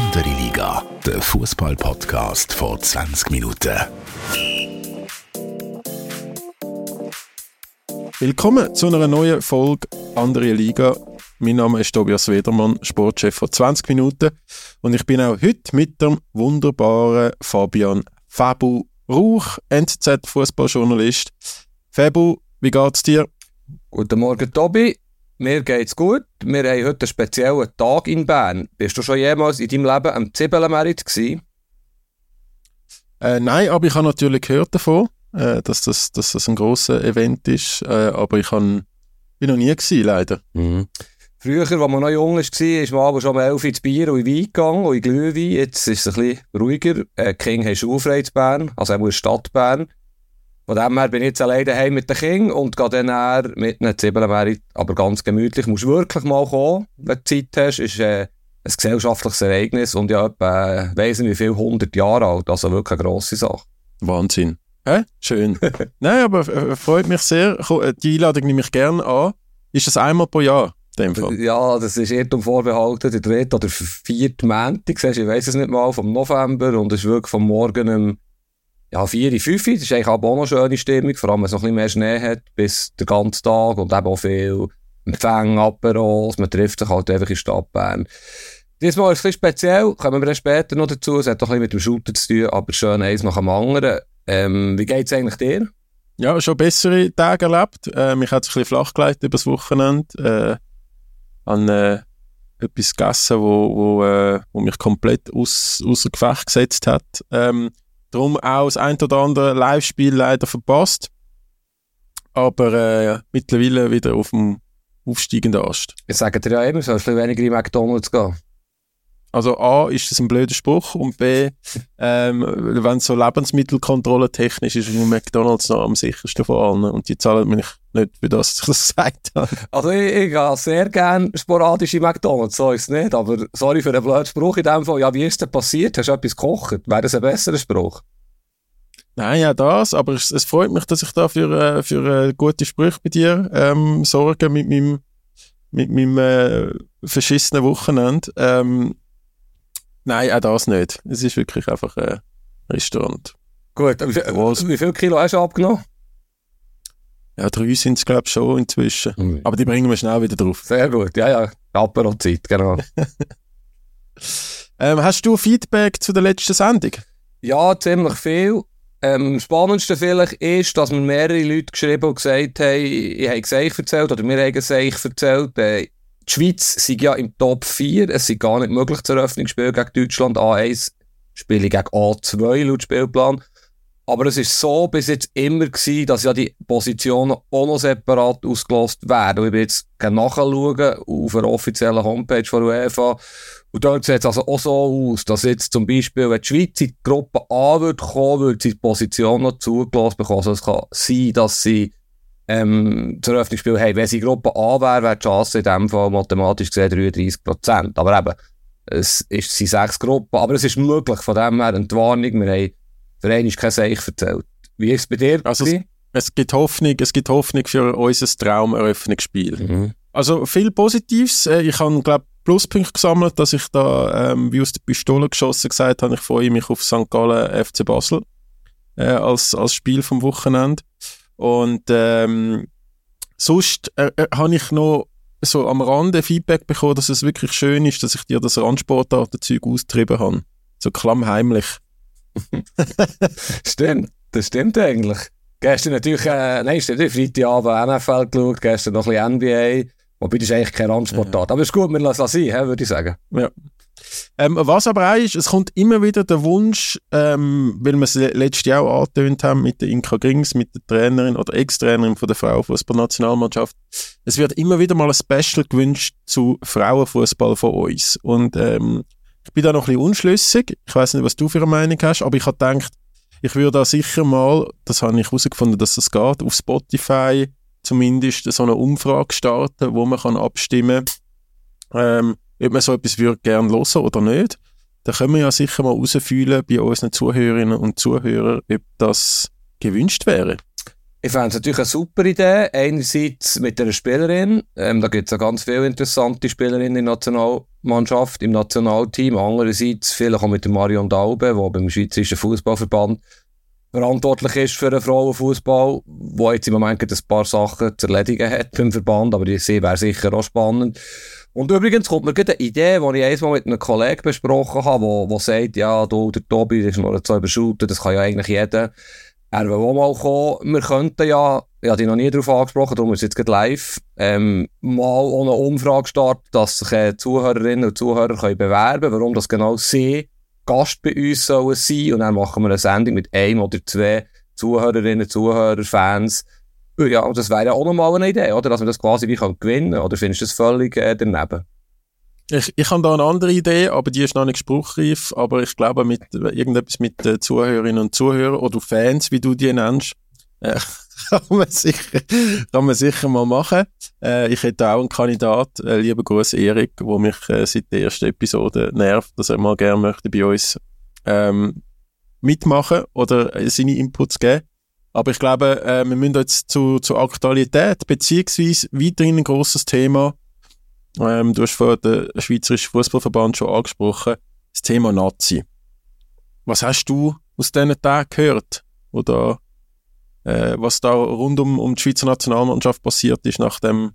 Andere Liga, der Fußball-Podcast vor 20 Minuten. Willkommen zu einer neuen Folge Andere Liga. Mein Name ist Tobias Wedermann, Sportchef vor 20 Minuten. Und ich bin auch heute mit dem wunderbaren Fabian Fabu Rauch, NZZ-Fußballjournalist. Fabu, wie geht's dir? Guten Morgen, Tobi. Mir geht's gut. Wir haben heute einen speziellen Tag in Bern. Bist du schon jemals in deinem Leben am Zibbelenmerit gewesen? Äh, nein, aber ich habe natürlich gehört davon, äh, dass, das, dass das ein grosses Event ist. Äh, aber ich han, bin noch nie gewesen, leider. Mhm. Früher, als man noch jung war, ist man aber schon um 11 ins Bier und in Wein gegangen und in Glühwein. Jetzt ist es ein bisschen ruhiger. Äh, King hat schulfrei in Bern, also auch in Stadt Bern. Von dem her bin ich jetzt alleine daheim mit den Kindern und gehe dann eher mit einem Zwiebelmerit, aber ganz gemütlich. Du musst wirklich mal kommen, wenn du Zeit hast. Es ist äh, ein gesellschaftliches Ereignis und ja, etwa, äh, weiss nicht wie viel, 100 Jahre alt. Also wirklich eine grosse Sache. Wahnsinn. Hä? Schön. Nein, aber äh, freut mich sehr. Äh, die Einladung nehme ich gerne an. Ist das einmal pro Jahr? Ja, das ist Irrtum vorbehalten, der dritte oder vierte Montag, ich weiß es nicht mal, vom November und es ist wirklich vom Morgen um ja, 4, 5, das ist eigentlich auch eine schöne Stimmung, vor allem wenn es noch ein bisschen mehr Schnee hat, bis den ganzen Tag und eben auch viel Empfänge, Aperos, man trifft sich halt einfach in Stadt Bern. Diesmal ist es ein bisschen speziell, kommen wir dann später noch dazu, es hat doch ein bisschen mit dem Shooter zu tun, aber schön eins nach dem anderen. Ähm, wie geht es eigentlich dir? Ja, schon bessere Tage erlebt. Äh, mich hat es ein bisschen flach gelegt über das Wochenende. Äh, an äh, etwas gegessen, wo, wo, äh, wo mich komplett aus, außer Gefecht gesetzt hat. Ähm, Darum auch das ein oder andere Live-Spiel leider verpasst. Aber äh, mittlerweile wieder auf dem aufsteigenden Ast. Ich sage dir ja immer, sollst du weniger in McDonalds gehen. Also A, ist das ein blöder Spruch und B, ähm, wenn es so Lebensmittelkontrolle technisch ist, ist McDonalds noch am sichersten von allen und die zahlen mich nicht, für das ich das gesagt habe. Also ich, ich gehe sehr gerne sporadisch in McDonalds, so ist es nicht, aber sorry für den blöden Spruch in dem Fall. Ja, wie ist denn passiert? Hast du etwas gekocht? Wäre das ein besserer Spruch? Nein, ja das, aber es, es freut mich, dass ich da für, äh, für äh, gute Sprüche bei dir ähm, sorge mit meinem, mit meinem äh, verschissenen Wochenende. Ähm, Nein, auch das nicht. Es ist wirklich einfach ein Restaurant. Gut, wie, wie viel Kilo hast du abgenommen? Ja, drei sind es, glaube ich, schon inzwischen. Mhm. Aber die bringen wir schnell wieder drauf. Sehr gut, ja, ja. Apero-Zeit, genau. ähm, hast du Feedback zu der letzten Sendung? Ja, ziemlich viel. Ähm, das Spannendste vielleicht ist, dass mir mehrere Leute geschrieben und gesagt haben, ich habe es euch erzählt, oder mir haben es euch erzählt, äh, die Schweiz sei ja im Top 4. Es sei gar nicht möglich, zur Eröffnungsspiel gegen Deutschland A1 spiele gegen A2 laut Spielplan. Aber es ist so bis jetzt immer gewesen, dass ja die Positionen auch noch separat ausgelost werden. Und ich bin jetzt nachschauen auf der offiziellen Homepage von UEFA. Und dort sieht es also auch so aus, dass jetzt zum Beispiel, wenn die Schweiz in die Gruppe A wird kommen, würde sie die Position noch zugelassen bekommen. Also es kann sein, dass sie ähm, zur Eröffnungsspiel, hey, wenn sie Gruppe A wäre, wäre die Chance in dem Fall mathematisch gesehen 33 Prozent. Aber eben, es ist, sind sechs Gruppen, aber es ist möglich, von dem her eine Warnung, wir haben für einen kein Seich erzählt. Wie ist es bei dir? Also es, es, gibt Hoffnung, es gibt Hoffnung für unser Traumeröffnungsspiel. Mhm. Also viel Positives. Äh, ich habe, glaube Pluspunkte gesammelt, dass ich da ähm, wie aus der Pistole geschossen gesagt habe, ich freue mich auf St. Gallen FC Basel äh, als, als Spiel vom Wochenende. Und ähm, sonst äh, äh, habe ich noch so am Rande Feedback bekommen, dass es wirklich schön ist, dass ich dir das Randsportartenzeug austrieben habe. So klammheimlich. stimmt, das stimmt eigentlich. Gestern natürlich, äh, nein, stimmt nicht, Freitagabend NFL geschaut, gestern noch ein bisschen NBA. Wobei, das ist eigentlich kein Randsportart. Ja. Aber es ist gut, wir lassen es sein, würde ich sagen. Ja. Ähm, was aber auch ist, es kommt immer wieder der Wunsch, ähm, weil wir es letztes Jahr auch angetönt haben mit der Inka Grings, mit der Trainerin oder Ex-Trainerin von der Frauenfußballnationalmannschaft. Es wird immer wieder mal ein Special gewünscht zu Frauenfußball von uns. Und ähm, ich bin da noch ein bisschen unschlüssig. Ich weiß nicht, was du für eine Meinung hast, aber ich habe gedacht, ich würde da sicher mal, das habe ich herausgefunden, dass das geht, auf Spotify zumindest so eine Umfrage starten, wo man kann abstimmen kann. Ähm, ob man so etwas würde gerne hören oder nicht, dann können wir ja sicher mal herausfühlen bei unseren Zuhörerinnen und Zuhörern, ob das gewünscht wäre. Ich fände es natürlich eine super Idee. Einerseits mit einer Spielerin. Ähm, da gibt es ja ganz viele interessante Spielerinnen in der Nationalmannschaft, im Nationalteam. Andererseits vielleicht auch mit der Marion Daube, die beim Schweizerischen Fußballverband verantwortlich ist für den Frauenfußball, wo jetzt im Moment ein paar Sachen zu erledigen hat beim Verband, aber sehe, wäre sicher auch spannend. Und übrigens kommt mir eine Idee, die ich einmal mit einem Kollegen besprochen habe, wo sagt, ja, du, der Tobi, das ist noch so überschulten, das kann ja eigentlich jeder. Er will auch mal kommen. Wir könnten ja, ich habe dich noch nie darauf angesprochen, darum ist jetzt live, ähm, mal eine Umfrage starten, dass sich äh, Zuhörerinnen und Zuhörer können bewerben können, warum das genau sie Gast bei uns sollen sein. Und dann machen wir eine Sendung mit einem oder zwei Zuhörerinnen, Zuhörer, Fans. Ja, das wäre ja auch nochmal eine Idee, oder? Dass wir das quasi wie können gewinnen Oder findest du das völlig äh, daneben? Ich, ich habe da eine andere Idee, aber die ist noch nicht spruchreif. Aber ich glaube, mit irgendetwas mit Zuhörerinnen und Zuhörern oder Fans, wie du die nennst, äh, kann, man sicher, kann man sicher mal machen. Äh, ich hätte auch einen Kandidat, äh, lieber Gruß Erik, der mich äh, seit der ersten Episode nervt, dass er mal gerne möchte bei uns ähm, mitmachen oder äh, seine Inputs geben. Aber ich glaube, äh, wir müssen jetzt zu, zur Aktualität, beziehungsweise weiterhin ein grosses Thema, ähm, du hast vorhin den Schweizerischen Fußballverband schon angesprochen, das Thema Nazi. Was hast du aus diesen Tagen gehört, oder äh, was da rund um, um die Schweizer Nationalmannschaft passiert ist nach dem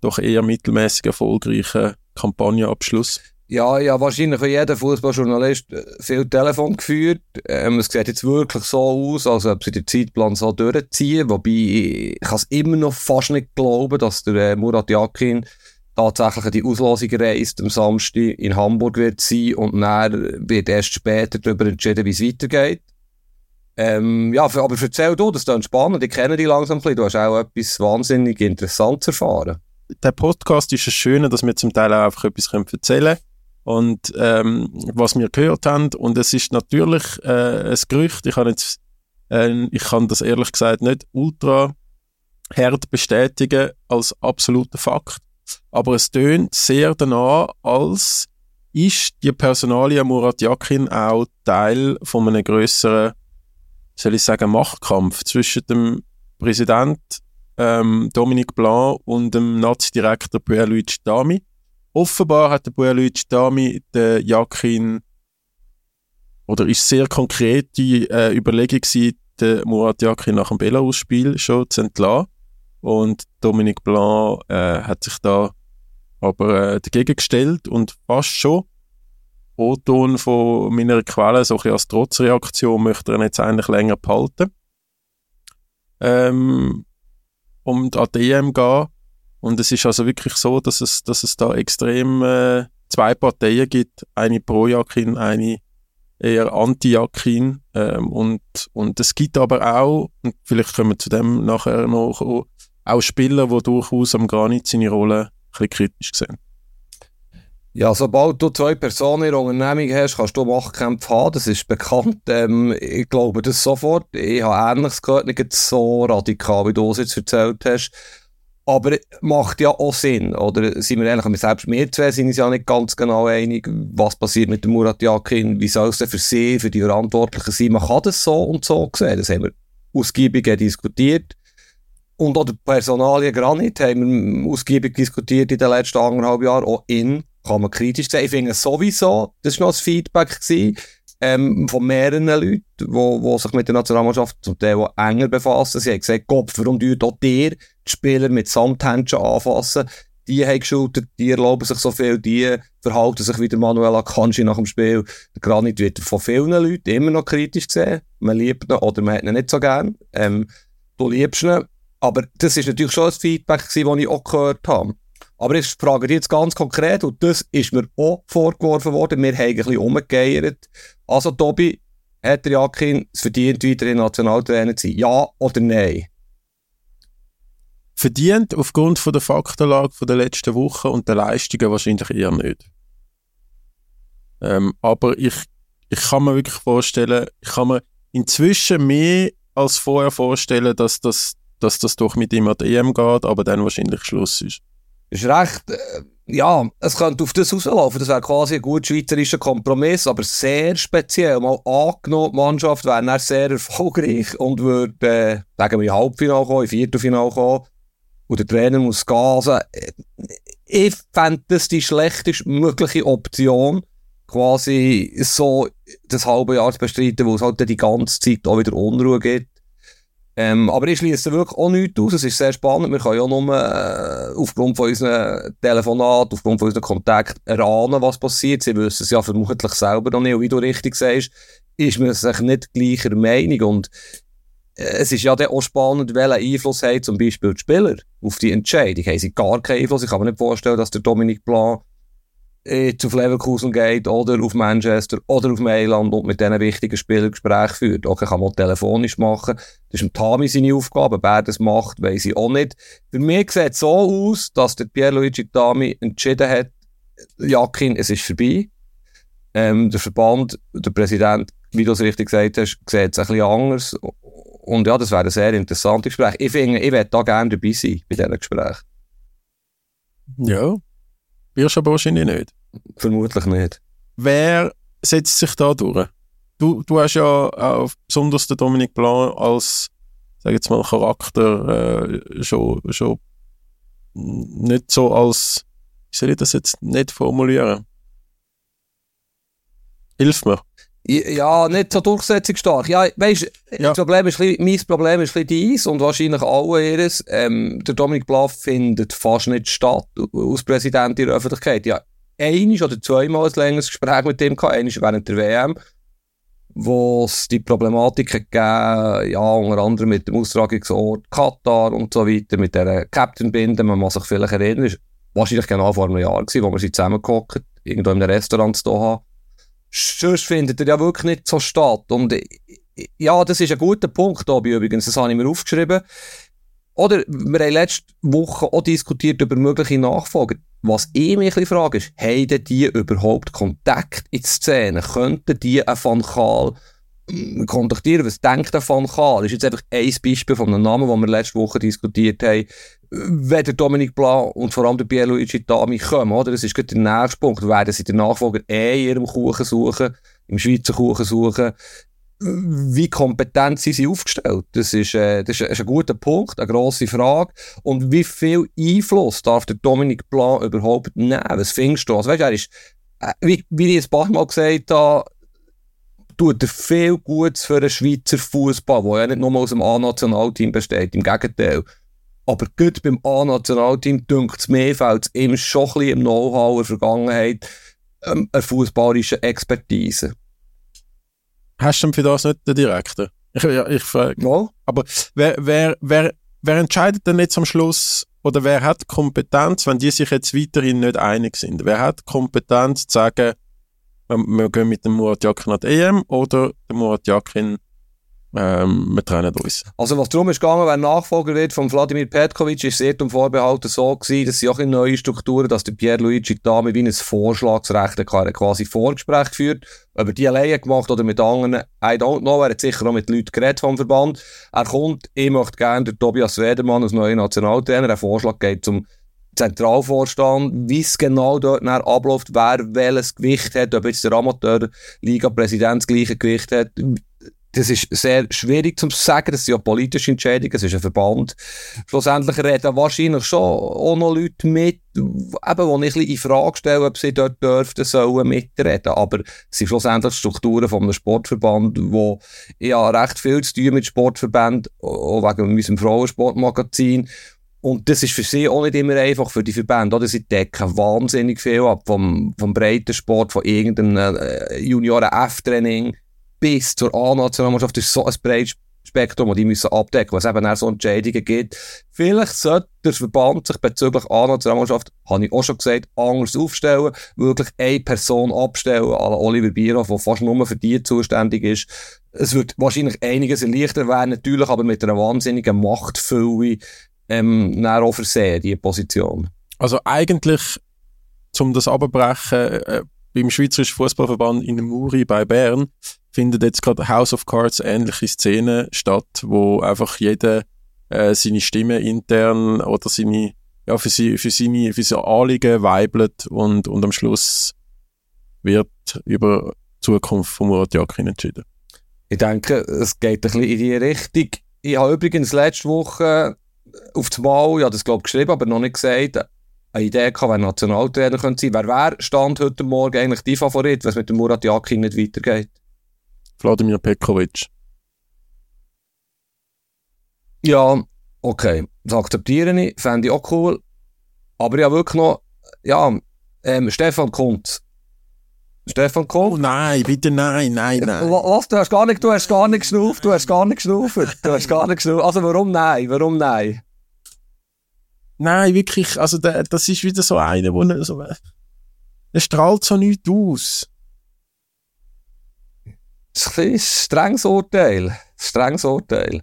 doch eher mittelmäßig erfolgreichen Kampagnenabschluss? Ja, ja, wahrscheinlich wie jeder Fußballjournalist äh, viel Telefon geführt. Ähm, es sieht jetzt wirklich so aus, als ob sie den Zeitplan so durchziehen. Wobei, ich es immer noch fast nicht glauben, dass der äh, Murat Yakin tatsächlich die Auslosung reist am Samstag in Hamburg wird sein und dann wird erst später darüber entschieden, wie es weitergeht. Ähm, ja, aber erzähl du, das ist spannend, ich kenne dich langsam ein bisschen, du hast auch etwas wahnsinnig Interessantes erfahren. Der Podcast ist es schön, dass wir zum Teil auch einfach etwas erzählen können und ähm, was wir gehört haben und es ist natürlich äh, ein Gerücht, ich kann jetzt äh, ich kann das ehrlich gesagt nicht ultra hart bestätigen als absoluter Fakt, aber es tönt sehr danach, als ist die Personalie Murat Yakin auch Teil von einem größeren, soll ich sagen, Machtkampf zwischen dem Präsident ähm, Dominique Blanc und dem Nazi-Direktor Pierre-Luigi Dami. Offenbar hat der Pierre-Luigi Dami den Yakin oder ist sehr konkrete äh, Überlegung gewesen, den Murat Yakin nach dem Belarus-Spiel schon zu entlassen. Und Dominique Blanc äh, hat sich da aber äh, dagegen gestellt und fast schon O-Ton von meiner Quelle, so ein als Trotzreaktion, möchte er jetzt eigentlich länger behalten. Ähm, und an DM gehen. Und es ist also wirklich so, dass es, dass es da extrem äh, zwei Parteien gibt, eine pro Jakin, eine eher anti-Jakin. Ähm, und, und es gibt aber auch, und vielleicht kommen wir zu dem nachher noch, auch Spieler, die durchaus am Granit seine Rolle bisschen kritisch gesehen. Ja, sobald du zwei Personen in der Unternehmung hast, kannst du Machtkämpfe haben, das ist bekannt. Ähm, ich glaube das sofort. Ich habe Ähnliches gehört, nicht so radikal, wie du es jetzt erzählt hast. Aber macht ja auch Sinn, oder? Sind wir ehrlich, selbst wir zwei sind uns ja nicht ganz genau einig, was passiert mit dem Murat Yakin, wie soll es denn für sie, für die Verantwortlichen sein? Man kann das so und so sehen, das haben wir ausgiebig diskutiert. Und auch die Personalien Granit haben wir ausgiebig diskutiert in den letzten anderthalb Jahren. Auch in kann man kritisch sehen. Ich finde sowieso, das war noch das Feedback gewesen, ähm, von mehreren Leuten, die sich mit der Nationalmannschaft zum Teil enger befassen. Sie haben gesagt, Gott, warum tut auch dir Spieler mit Samthändchen anfassen? Die haben geschultet, die erlauben sich so viel, die verhalten sich wie der Manuel Akanji nach dem Spiel. Der Granit wird von vielen Leuten immer noch kritisch gesehen. Man liebt ihn oder man hat ihn nicht so gern. Ähm, du liebst ihn, aber das ist natürlich schon ein Feedback, das ich auch gehört habe. Aber ich frage dich jetzt ganz konkret, und das ist mir auch vorgeworfen worden, wir haben ein bisschen umgekehrt. Also, Tobi, hat der Jakin es verdient, weiter in Nationaltrainer zu sein? Ja oder nein? Verdient aufgrund von der Faktenlage von der letzten Woche und der Leistungen wahrscheinlich eher nicht. Ähm, aber ich, ich kann mir wirklich vorstellen, ich kann mir inzwischen mehr als vorher vorstellen, dass das dass das doch mit ihm an die EM geht, aber dann wahrscheinlich Schluss ist. Ist recht, äh, ja, es könnte auf das rauslaufen. Das wäre quasi ein gut schweizerischer Kompromiss, aber sehr speziell. Mal angenommen, die Mannschaft wäre sehr erfolgreich und würde, äh, sagen wir, in Halbfinale kommen, in Viertelfinale kommen und der Trainer muss gasen. Ich fände das die schlechtest mögliche Option, quasi so das halbe Jahr zu bestreiten, wo es halt die ganze Zeit auch wieder Unruhe gibt. Ähm, aber ich schließe wirklich auch nichts aus. Es ist sehr spannend. Wir können ja nur äh, aufgrund von unseren Telefonaten, aufgrund von unseren Kontakten erahnen, was passiert. Sie wissen es ja vermutlich selber noch nicht. Und wie du richtig sagst, ist man sich nicht gleicher Meinung. Und es ist ja auch spannend, welchen Einfluss haben zum Beispiel die Spieler auf die Entscheidung. Haben sie gar keinen Einfluss? Ich kann mir nicht vorstellen, dass der Dominik Blanc jetzt auf Leverkusen geht oder auf Manchester oder auf Mailand und mit diesen wichtigen Spielern Gespräche führt. Okay, kann man telefonisch machen. Das ist im Tami seine Aufgabe. Wer das macht, weiß ich auch nicht. Für mich sieht es so aus, dass der Pierluigi Tami entschieden hat, Jakin, es ist vorbei. Ähm, der Verband, der Präsident, wie du es richtig gesagt hast, sieht es ein bisschen anders. Und ja, das wäre ein sehr interessantes Gespräch. Ich finde, ich werde da gerne dabei sein bei diesen Gesprächen. Ja, wirst aber wahrscheinlich nicht. Vermutlich nicht. Wer setzt sich da durch? Du, du hast ja auch besonders den Dominik Blanc als, sag jetzt mal, Charakter äh, schon, schon nicht so als, wie soll ich das jetzt nicht formulieren? Hilf mir. Ja, nicht so durchsetzungsstark. Ja, weißt, ja. Das Problem ist, mein Problem ist ein dies und wahrscheinlich alle ihres. Ähm, der Dominik Bluff findet fast nicht statt als Präsident in der Öffentlichkeit. Ja, einiges oder zweimal ein längeres Gespräch mit ihm gehabt, einiges während der WM, wo es die Problematik gegeben ja, unter anderem mit dem Austragungsort Katar und so weiter, mit der Captain-Binde, man muss sich vielleicht erinnern, ist wahrscheinlich genau vor einem Jahr gewesen, wo wir sie zusammengehockt, irgendwo in einem Restaurant zu haben sonst findet er ja wirklich nicht so statt. Und ja, das ist ein guter Punkt, Tobi, übrigens. Das habe ich mir aufgeschrieben. Oder wir haben letzte Woche auch diskutiert über mögliche Nachfolger. Was ich mich ein frage, ist, haben die überhaupt Kontakt in die Szene? Könnten die einen Van hm, kontaktieren? Was denkt Van Gaal? Das ist jetzt einfach ein Beispiel von einem Namen, den wir letzte Woche diskutiert haben wenn der Dominik Blanc und vor allem der Pierluigi Tami kommen, oder? Das ist gerade der nächste Punkt. Werden sie den Nachfolger eh in ihrem Kuchen suchen, im Schweizer Kuchen suchen? Wie kompetent sind sie aufgestellt? Das ist, äh, das ist, ein guter Punkt, eine grosse Frage. Und wie viel Einfluss darf der Dominik Blanc überhaupt nehmen? Was findest du? Also, weißt, er ist, äh, wie, wie ich ein paar Mal gesagt habe, tut er viel Gutes für den Schweizer Fußball, der ja nicht nur aus dem A-Nationalteam besteht. Im Gegenteil. Aber gut beim A-Nationalteam dünkt es mir, fällt es ihm schon ein bisschen im Know-how der Vergangenheit, ähm, eine fußballische Expertise. Hast du denn für das nicht den Direktor? Ich, ja, ich frage. Ja. Aber wer, wer, wer, wer entscheidet denn jetzt am Schluss, oder wer hat Kompetenz, wenn die sich jetzt weiterhin nicht einig sind? Wer hat Kompetenz zu sagen, wir, wir gehen mit dem Murat Yakin an die EM oder der Murat Yakin ähm, wir trennen uns. Also was darum ist gegangen, wer Nachfolger wird von Wladimir Petkovic, ist sehr um Vorbehalten so gewesen, dass sie auch in neue Strukturen, dass der Pierluigi Dame wie ein Vorschlagsrecht er quasi Vorgespräch geführt, ob er die alleine gemacht oder mit anderen, I don't know, er hat sicher auch mit Leuten geredet vom Verband. Er kommt, ich möchte gerne der Tobias Wedermann als neuer Nationaltrainer, ein Vorschlag geht zum Zentralvorstand, wie es genau dort abläuft, wer welches Gewicht hat, ob jetzt der Amateur-Liga-Präsident das gleiche Gewicht hat, das ist sehr schwierig zu sagen, das sind ja politische Entscheidungen, es ist ein Verband. Schlussendlich reden wahrscheinlich schon auch noch Leute mit, eben, wo ich ein in Frage stelle, ob sie dort dürften, sollen mitreden. Aber es sind schlussendlich Strukturen von einem Sportverband, wo ja recht viel zu tun mit Sportverbänden, auch wegen unserem Frauensportmagazin. Und das ist für sie auch nicht immer einfach für die Verbände. Oder? Sie decken wahnsinnig viel ab vom, vom Breitensport, von irgendeinem äh, Junioren-F-Training bis zur A-Nationalmannschaft ist so ein breites Spektrum, das die müssen abdecken, was eben auch so Entscheidungen gibt. Vielleicht sollte der Verband sich bezüglich A-Nationalmannschaft, habe ich auch schon gesagt, anders aufstellen, wirklich eine Person abstellen, à Oliver Bierhoff, der fast nur für die zuständig ist. Es wird wahrscheinlich einiges erleichtert werden, natürlich, aber mit einer wahnsinnigen Machtfülle ähm, auch versehen, diese Position. Also eigentlich, um das abbrechen, äh, beim Schweizerischen Fußballverband in Muri bei Bern findet jetzt gerade House of Cards ähnliche Szenen statt, wo einfach jeder äh, seine Stimme intern oder seine ja, für, sie, für, seine, für seine Anliegen weibelt und, und am Schluss wird über die Zukunft von Murat Yakin entschieden. Ich denke, es geht ein bisschen in die Richtung. Ich habe übrigens letzte Woche auf das Mal, ja, das glaube ich geschrieben, aber noch nicht gesagt, eine Idee gehabt, wer Nationaltrainer könnte sein. Wer wäre Stand heute Morgen eigentlich die Favorit, wenn es mit dem Murat Yakin nicht weitergeht? Vladimir Pekovic. Ja, okay, das akzeptiere ich, fände ich auch cool. Aber ja, wirklich noch, ja, ähm, Stefan Kuntz. Stefan Kuntz. Oh nein, bitte nein, nein, nein. Was, du hast gar nicht, du hast gar nicht geschnauft, du hast gar nicht geschnauft, du hast gar nicht geschnauft. Also warum nein, warum nein? Nein, wirklich, also der, das ist wieder so einer, wo ne, so, der strahlt so nichts aus. Das ist ein strenges Urteil, strenges Urteil.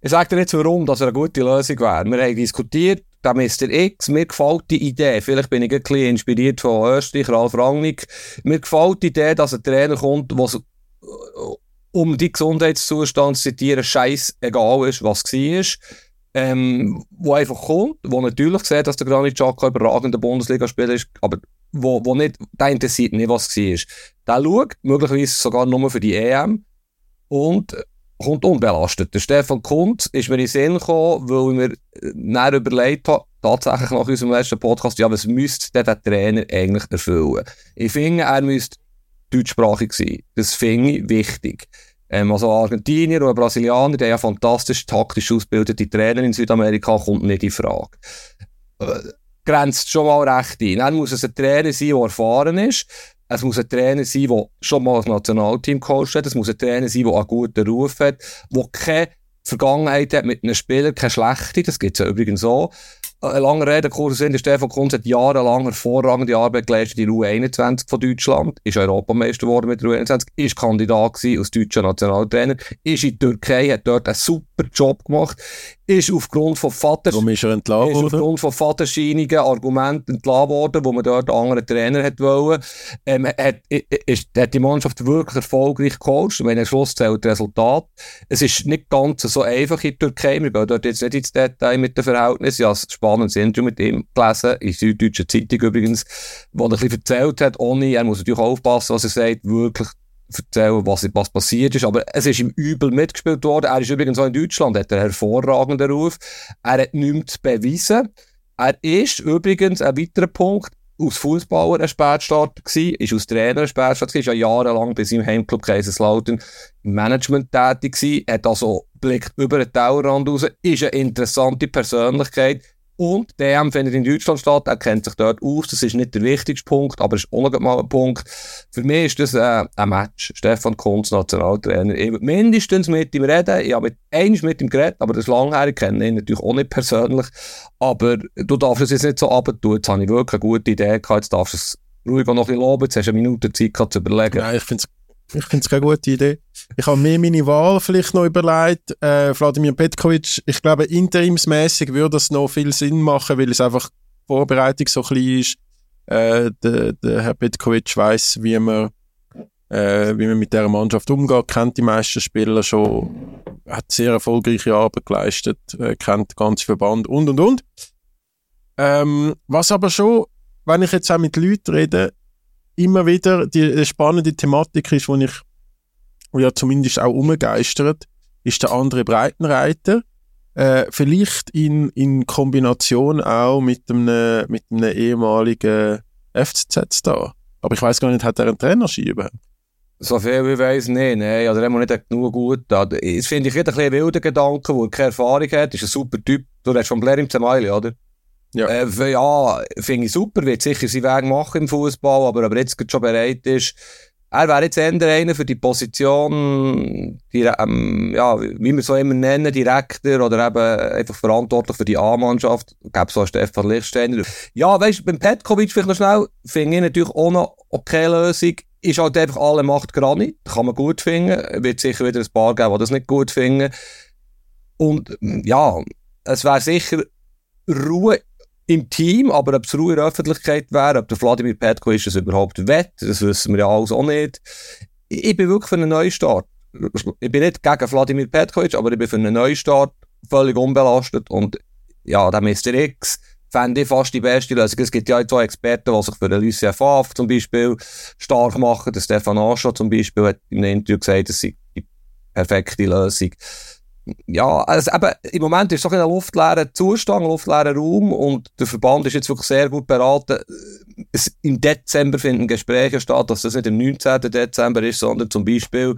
Ich sage dir jetzt warum, dass er eine gute Lösung wäre. Wir haben diskutiert, der Mr. X, mir gefällt die Idee, vielleicht bin ich ein bisschen inspiriert von Österreich, Ralf Rangnick, mir gefällt die Idee, dass ein Trainer kommt, der um die Gesundheitszustand zu zitieren, scheiß egal ist, was war, ähm, wo einfach kommt, wo natürlich sieht, dass der Granit Xhaka überragender Bundesligaspieler ist, aber wo, wo nicht, der interessiert nicht, was war. Der schaut, möglicherweise sogar nur für die EM und kommt unbelastet. Der Stefan Kuntz ist mir in den Sinn gekommen, weil ich mir näher überlegt habe, tatsächlich nach unserem letzten Podcast, ja, was müsste der Trainer eigentlich erfüllen? Ich finde, er müsste deutschsprachig sein. Das finde ich wichtig. Ähm, also Argentinier oder Brasilianer, der ja fantastisch taktisch ausgebildete Trainer in Südamerika, kommt nicht in Frage. Äh, grenzt schon mal recht ein. Dann muss es ein Trainer sein, der erfahren ist. Es muss ein Trainer sein, der schon mal das Nationalteam coacht hat. Es muss ein Trainer sein, der einen guten Ruf hat, der keine Vergangenheit hat mit einem Spieler, keine schlechte. Das gibt es ja übrigens so. Ein langer Rede, kurzer Sinn, der Stefan Kunz hat jahrelang hervorragende Arbeit geleistet in der U21 von Deutschland, ist Europameister geworden mit der U21, ist Kandidat gewesen als deutscher Nationaltrainer, ist in die Türkei, hat dort einen super Job gemacht, ist aufgrund von Vater, Warum ist er entlassen ist aufgrund von vaterscheinigen Argumenten entlassen worden, wo man dort einen anderen Trainer hat wollen, ähm, hat, ist, hat die Mannschaft wirklich erfolgreich gecoacht, wenn am Schluss zählt das Resultat. Es ist nicht ganz so einfach in der Türkei, wir gehen dort jetzt nicht ins Detail mit den Verhältnissen, ja, spannendes Interview mit ihm gelesen, in der Süddeutschen Zeitung übrigens, wo er ein bisschen erzählt hat, ohne, er muss natürlich aufpassen, was er sagt, wirklich erzählen, was, was passiert ist. Aber es ist ihm übel mitgespielt worden. Er ist übrigens auch in Deutschland, hat einen hervorragenden Ruf. Er hat nichts bewiesen. Er ist übrigens ein weiterer Punkt, aus Fußballer ein Spätstart gsi, ist aus Trainer ein Spätstart gsi, ist ja jahrelang bei seinem Heimclub Kaiserslautern im Management tätig gsi, hat also blickt über den Tellerrand raus, ist eine interessante Persönlichkeit, und der EM findet in Deutschland statt. Er kennt sich dort aus. Das ist nicht der wichtigste Punkt, aber es ist auch mal ein Punkt. Für mich ist das äh, ein Match. Stefan Kunz, Nationaltrainer. Ich mindestens mit ihm reden. Ich habe einmal mit ihm geredet, aber das ist lang her. Ich kenne ihn natürlich auch nicht persönlich. Aber du darfst es jetzt nicht so abtun. Jetzt habe ich wirklich eine gute Idee gehabt. Jetzt darfst du es ruhig noch ein bisschen loben. Jetzt hast du eine Minute Zeit gehabt zu überlegen. Nein, ich finde es ich finde es keine gute Idee. Ich habe mir meine Wahl vielleicht noch überlegt. Äh, Vladimir Petkovic, ich glaube, interimsmäßig würde das noch viel Sinn machen, weil es einfach Vorbereitung so klein ist. Äh, der, der Herr Petkovic weiß, wie man, äh, wie man mit dieser Mannschaft umgeht, kennt die meisten Spieler schon, hat sehr erfolgreiche Arbeit geleistet, äh, kennt den ganzen Verband und und und. Ähm, was aber schon, wenn ich jetzt auch mit Leuten rede, immer wieder die spannende Thematik ist, die ich wo ja zumindest auch umgeistert, ist der andere Breitenreiter. Äh, vielleicht in, in Kombination auch mit einem, mit einem ehemaligen FCZ-Star. Aber ich weiß gar nicht, hat er einen Trainerschein So viel wie ich weiss, nein, nein, also er muss nicht genug gut. Das finde ich ein bisschen wilder Gedanke, wo er keine Erfahrung hat, ist ein super Typ. Du redest von Blair im Zemaili, oder? Ja, äh, ja finde ich super, wird sicher seinen Weg machen im Fußball, aber ob er jetzt schon bereit ist, er wäre jetzt eher einer für die Position, die, ähm, ja, wie wir so immer nennen, Direktor oder eben einfach verantwortlich für die A-Mannschaft. Gäbe so einen Stefan Lichtsteiner. Ja, weißt du, beim Petkovic vielleicht noch schnell, finde ich natürlich auch noch okay Lösung. Ist halt einfach alle Macht Granit. Kann man gut finden. Wird sicher wieder ein paar geben, die das nicht gut finden. Und, ja, es wäre sicher Ruhe im Team, aber ob es Ruhe in der Öffentlichkeit wäre, ob der Vladimir Petko ist das überhaupt wett, das wissen wir ja alles auch nicht. Ich bin wirklich für einen Neustart. Ich bin nicht gegen Vladimir Petkovic, aber ich bin für einen Neustart völlig unbelastet und ja, der Mr. X, fände ich fast die beste Lösung. Es gibt ja zwei Experten, die sich für den Lucien Favre zum Beispiel stark machen. Der Stefan Ascha zum Beispiel hat in einem Interview gesagt, das sei die perfekte Lösung. Ja, also eben, im Moment ist es doch in einem luftleeren Zustand, ein luftleeren Raum und der Verband ist jetzt wirklich sehr gut beraten. Es, Im Dezember finden Gespräche statt, dass das nicht am 19. Dezember ist, sondern zum Beispiel,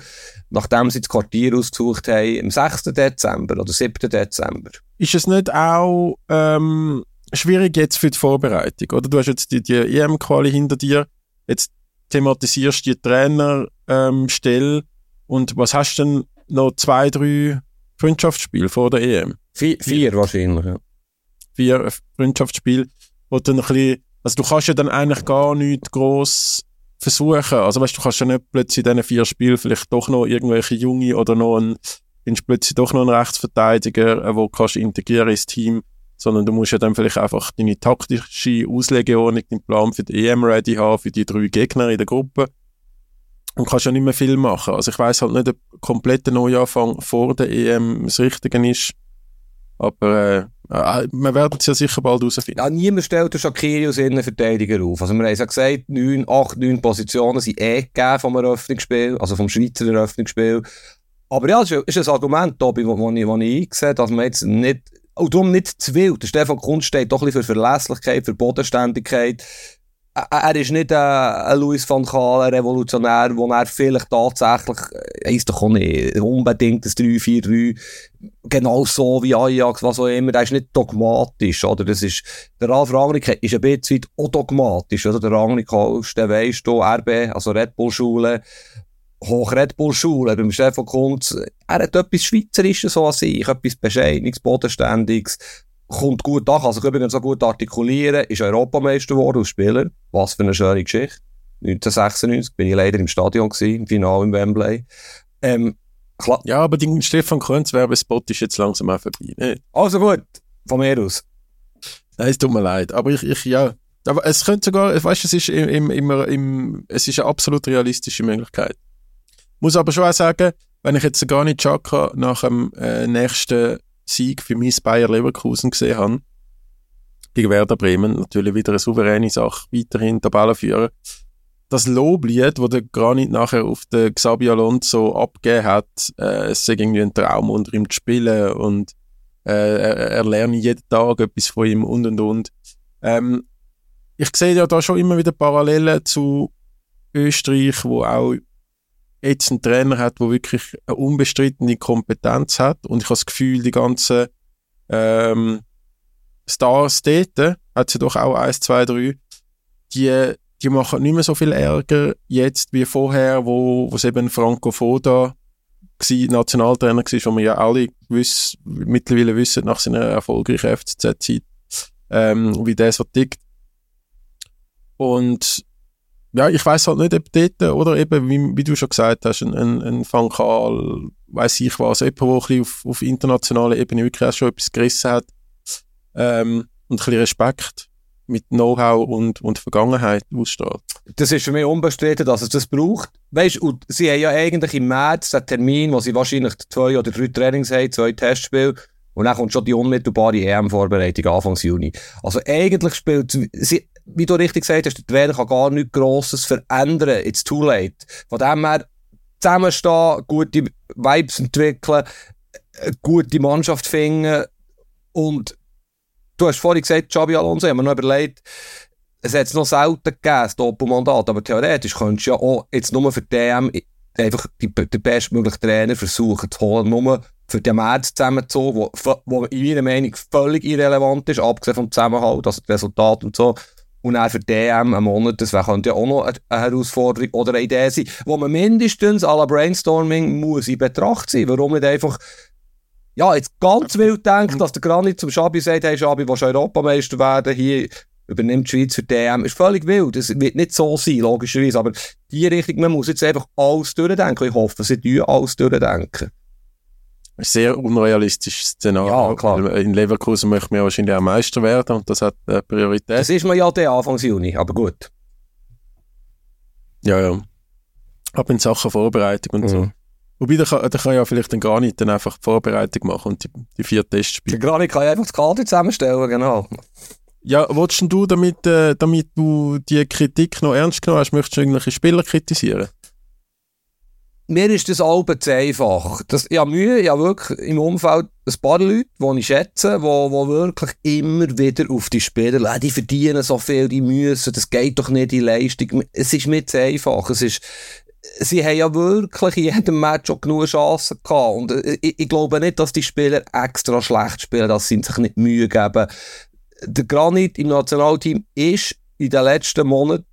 nachdem sie das Quartier ausgesucht haben, am 6. Dezember oder 7. Dezember. Ist es nicht auch ähm, schwierig jetzt für die Vorbereitung, oder? Du hast jetzt die, die EM-Quali hinter dir, jetzt thematisierst du die Trainerstelle ähm, und was hast du denn noch zwei, drei Freundschaftsspiele vor der EM? Vier, vier wahrscheinlich, ja. Vier Freundschaftsspiele, wo du ein bisschen, also du kannst ja dann eigentlich gar nicht gross versuchen, also weißt du, kannst ja nicht plötzlich in diesen vier Spielen vielleicht doch noch irgendwelche Junge oder noch ein, findest plötzlich doch noch einen Rechtsverteidiger, äh, wo kannst integrieren ins Team, sondern du musst ja dann vielleicht einfach deine taktische Auslegeordnung, den Plan für die EM ready haben, für die drei Gegner in der Gruppe. Und kannst ja nicht mehr viel machen. Also ich weiß halt nicht, ob kompletter Neuanfang vor der EM das Richtige ist. Aber äh, äh, wir werden es ja sicher bald herausfinden. Ja, niemand stellt den Shakiri als Innenverteidiger auf. Also wir haben ja gesagt, neun, acht, neun Positionen sind eh gegeben vom Eröffnungsspiel, also vom Schweizer Eröffnungsspiel. Aber ja, es ist ein Argument, Tobi, das ich, ich einsehe, dass man jetzt nicht und darum nicht zu wild. Der Stefan Kunst steht doch ein bisschen für Verlässlichkeit, für Bodenständigkeit. Er ist nicht ein Louis van Gaal, ein Revolutionär, wo er vielleicht tatsächlich, er ist doch auch nicht unbedingt das 3-4-3, genau so wie Ajax, was auch immer, er ist nicht dogmatisch, oder? Das ist, der Ralf Rangnick ist ein bisschen auch dogmatisch, oder? Der Rangnick, der weisst du, RB, also Red Bull Schule, hoch Red Bull Schule, beim Stefan Kunz, er hat etwas Schweizerisches so an sich, etwas Bescheidenes, Bodenständiges, kommt gut an, kann sich übrigens so gut artikulieren, ist Europameister geworden als Spieler. Was für eine schöne Geschichte. 1996 bin ich leider im Stadion gewesen, im Finale im Wembley. Ähm, ja, aber die Stefan Kunz Werbespot ist jetzt langsam auch vorbei. Nicht? Also gut, von mir aus. Nein, es tut mir leid, aber ich, ich ja, aber es könnte sogar, weißt du, es ist im, im, im, es ist eine absolut realistische Möglichkeit. Muss aber schon auch sagen, wenn ich jetzt gar nicht Chaka nach dem äh, nächsten Sieg für mein Bayer Leverkusen gesehen habe, gegen Werder Bremen, natürlich wieder eine souveräne Sache, weiterhin Tabellenführer. Das Loblied, das der Granit nachher auf den Xabi Alonso abgegeben hat, äh, es ist irgendwie ein Traum unter ihm zu spielen und äh, er, er lerne jeden Tag etwas von ihm und und und. Ähm, ich sehe ja da schon immer wieder Parallelen zu Österreich, wo auch jetzt einen Trainer hat, der wirklich eine unbestrittene Kompetenz hat und ich habe das Gefühl, die ganzen ähm, Stars dort, hat sie doch auch eins, zwei, drei, die, die machen nicht mehr so viel Ärger jetzt wie vorher, wo, wo es eben Franco Foda war, Nationaltrainer war, wo wir ja alle wiss, mittlerweile wissen, nach seiner erfolgreichen FCZ-Zeit, ähm, wie der so tickt. Und ja, ich weiß halt nicht, ob dort, oder eben, wie, wie du schon gesagt hast, ein, ein, ein Fankal, weiß ich was, jemand, der auf, auf internationaler Ebene wirklich auch schon etwas gerissen hat, ähm, und ein bisschen Respekt mit Know-how und, und Vergangenheit ausstrahlt. Das ist für mich unbestritten, dass es das braucht. Weißt und sie haben ja eigentlich im März den Termin, wo sie wahrscheinlich zwei oder drei Trainings haben, zwei Testspiele, und dann kommt schon die unmittelbare EM-Vorbereitung Anfang Juni. Also eigentlich spielt sie, wie du richtig gesagt hast, der Trainer kann gar nichts Grosses verändern. It's too late. Von dem her, zusammenstehen, gute Vibes entwickeln, eine gute Mannschaft finden und du hast vorhin gesagt, Xabi Alonso, haben wir noch überlegt, es hat es noch selten gegeben, das Doppelmandat, aber theoretisch könntest du ja auch jetzt nur für DM einfach die, den bestmöglichen Trainer versuchen zu holen, nur für den März zusammengezogen, wo, wo in meiner Meinung völlig irrelevant ist, abgesehen vom Zusammenhalt, also das Resultat und so. Und dann für DM einen Monat, das könnte ja auch noch eine Herausforderung oder eine Idee sein, wo man mindestens à la Brainstorming muss in Betracht ziehen. Warum nicht einfach, ja, jetzt ganz wild denkt, dass der Granit zum Schabi sagt, hey Schabi, willst du Europameister werden, hier übernimmt die Schweiz für DM, ist völlig wild. Das wird nicht so sein, logischerweise, aber die Richtung, man muss jetzt einfach alles durchdenken. Ich hoffe, sie alles durchdenken sehr unrealistisches Szenario. Ja, klar. In Leverkusen möchte man wahrscheinlich auch Meister werden und das hat äh, Priorität. Das ist man ja der Anfang Juni, aber gut. Ja, ja. Aber in Sachen Vorbereitung und mhm. so. Wobei, da kann, da kann ja vielleicht ein Granit dann einfach die Vorbereitung machen und die, die vier Testspiele. Der Granit kann ja einfach das Kader zusammenstellen, genau. Ja, willst denn du, damit, äh, damit du die Kritik noch ernst genommen hast, möchtest du irgendwelche Spieler kritisieren? Mir ist das Alben zu einfach. Das, ich habe Mühe, ich habe wirklich im Umfeld ein paar Leute, die ich schätze, die, die wirklich immer wieder auf die Spieler, äh, die verdienen so viel, die müssen, das geht doch nicht in Leistung. Es ist mir zu einfach. Es ist, sie haben ja wirklich in jedem Match auch genug Chancen gehabt. Und äh, ich, ich, glaube nicht, dass die Spieler extra schlecht spielen, dass sie sich nicht Mühe geben. Der Granit im Nationalteam ist in den letzten Monaten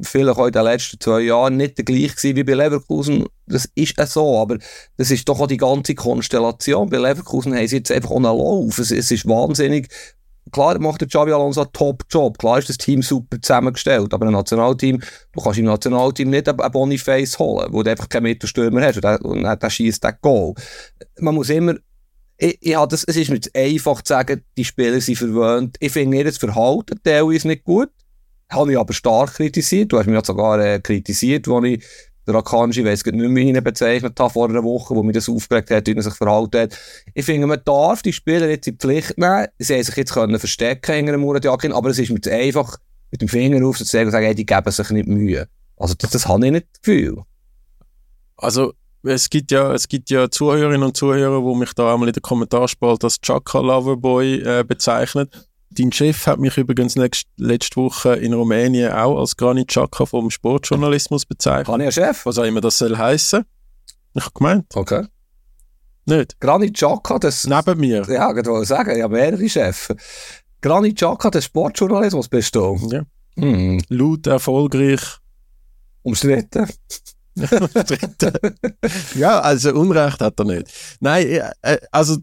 vielleicht auch in den letzten zwei Jahren nicht der gleiche wie bei Leverkusen. Das ist auch so, aber das ist doch auch die ganze Konstellation. Bei Leverkusen haben sie jetzt einfach auch einen Lauf. Es, es ist wahnsinnig. Klar macht der Xavi Alonso einen Top-Job. Klar ist das Team super zusammengestellt. Aber ein Nationalteam, du kannst im Nationalteam nicht einen Boniface holen, wo du einfach keinen Mittelstürmer hast und der, und der schießt den Goal. Man muss immer ich, ich das, es ist mir einfach zu sagen, die Spieler sind verwöhnt. Ich finde ihr Verhalten teilweise nicht gut. Habe ich aber stark kritisiert. Du hast mich ja sogar äh, kritisiert, als ich der Akanji, ich weiss nicht mehr, wie ihn bezeichnet habe vor einer Woche, wo mir das aufgeregt hat, wie er sich verhalten hat. Ich finde, man darf die Spieler jetzt in die Pflicht nehmen. Sie haben sich jetzt können verstecken hinter dem Murat Yakin, aber es ist mir einfach mit dem Finger aufzuzeigen und sagen, hey, die geben sich nicht Mühe. Also das, das habe ich nicht das Gefühl. Also es gibt ja, es gibt ja Zuhörerinnen und Zuhörer, die mich da einmal in der Kommentarspalte als Chaka Loverboy äh, bezeichnet. Dein Chef hat mich übrigens nächst, letzte Woche in Rumänien auch als Granit Xhaka vom Sportjournalismus bezeichnet. Kann ich Chef? Was auch immer das soll heissen. Ich habe gemeint. Okay. Nicht? Granit Xhaka, das... Neben mir. Ja, ich wollte sagen, ich habe mehrere Chefs. Granit Xhaka, der Sportjournalismus bist du? Ja. Hm. Laut, erfolgreich. Umstritten. ja, also Unrecht hat er nicht. Nein, äh, also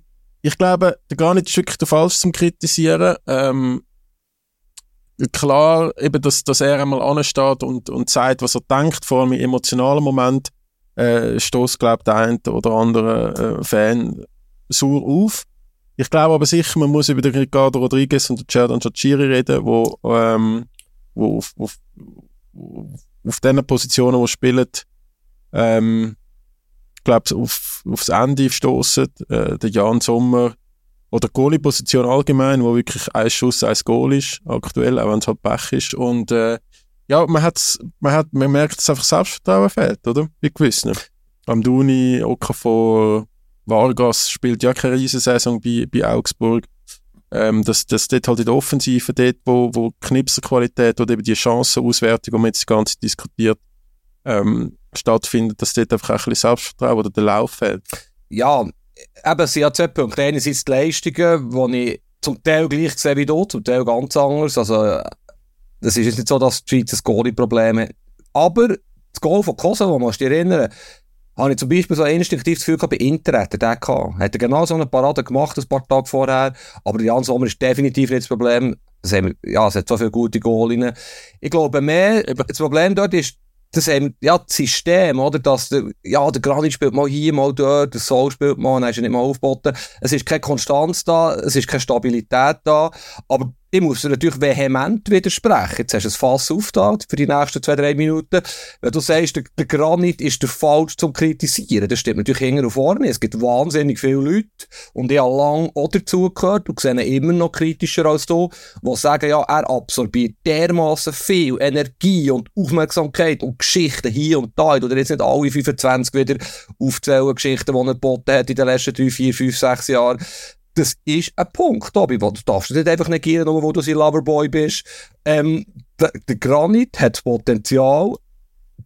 ich glaube, der gar nicht wirklich der falsch zum Kritisieren. Ähm, klar, eben, dass, dass er einmal ansteht und, und sagt, was er denkt, vor allem im emotionalen Moment, äh, stoßt, glaube der eine oder andere äh, Fan sauer auf. Ich glaube aber sicher, man muss über den Ricardo Rodriguez und den Jordan Chachiri reden, wo, ähm, wo auf, auf, auf den Positionen, wo spielen, ähm, glaube auf, aufs Ende stoßen. Äh, der Jan Sommer oder Goalie-Position allgemein, wo wirklich ein Schuss, ein Goal ist, aktuell, auch wenn es halt Pech ist. Und äh, ja, man, hat's, man, hat, man merkt, dass einfach Selbstvertrauen fehlt, oder? Bei gewissen. Amduni, Okafor, Vargas spielt ja keine Riesensaison bei, bei Augsburg. Ähm, dass, dass dort halt in der Offensive, dort, wo, wo Knipserqualität oder eben die Chancenauswertung, die man jetzt die ganze diskutiert, ähm, stattfindet, dass dort einfach ein bisschen Selbstvertrauen oder der Lauf fehlt. Ja, eben, sie hat zwei Punkte. Einerseits die Leistungen, die ich zum Teil gleich sehe wie du, zum Teil ganz anders. Also, das ist jetzt nicht so, dass die Schweiz ein Goalie-Problem hat. Aber das Goal von Kosovo, musst du dich erinnern, habe ich zum Beispiel so instinktiv das Gefühl gehabt, bei Internet, der gehabt. Hat er genau so eine Parade gemacht, ein paar Tage vorher. Aber Jan Sommer ist definitiv nicht das Problem. Das haben, ja, es hat so viele gute Goalinnen. Ich glaube mehr, das Problem dort ist, das haben, ja, das System, oder? Dass der, ja, der Granit spielt mal hier, mal dort, der Soul spielt mal, dann ist er nicht mal aufgeboten. Es ist keine Konstanz da, es ist keine Stabilität da, aber ich muss natürlich vehement widersprechen. Jetzt hast du ein Fass aufgetan für die nächsten zwei, drei Minuten. Wenn du sagst, der Granit ist der falsch zum Kritisieren, das stimmt natürlich hinten und vorne. Es gibt wahnsinnig viele Leute, und ich habe lange auch dazugehört und sehe immer noch kritischer als du, die sagen, ja, er absorbiert dermaßen viel Energie und Aufmerksamkeit und Geschichten hier und da. Oder jetzt nicht alle 25 wieder aufzählen Geschichten, die er geboten hat in den letzten drei, vier, fünf, sechs Jahren das ist ein Punkt, Tobi. Du darfst nicht einfach negieren, nur wo du sein Loverboy bist. Ähm, der, der Granit hat das Potenzial,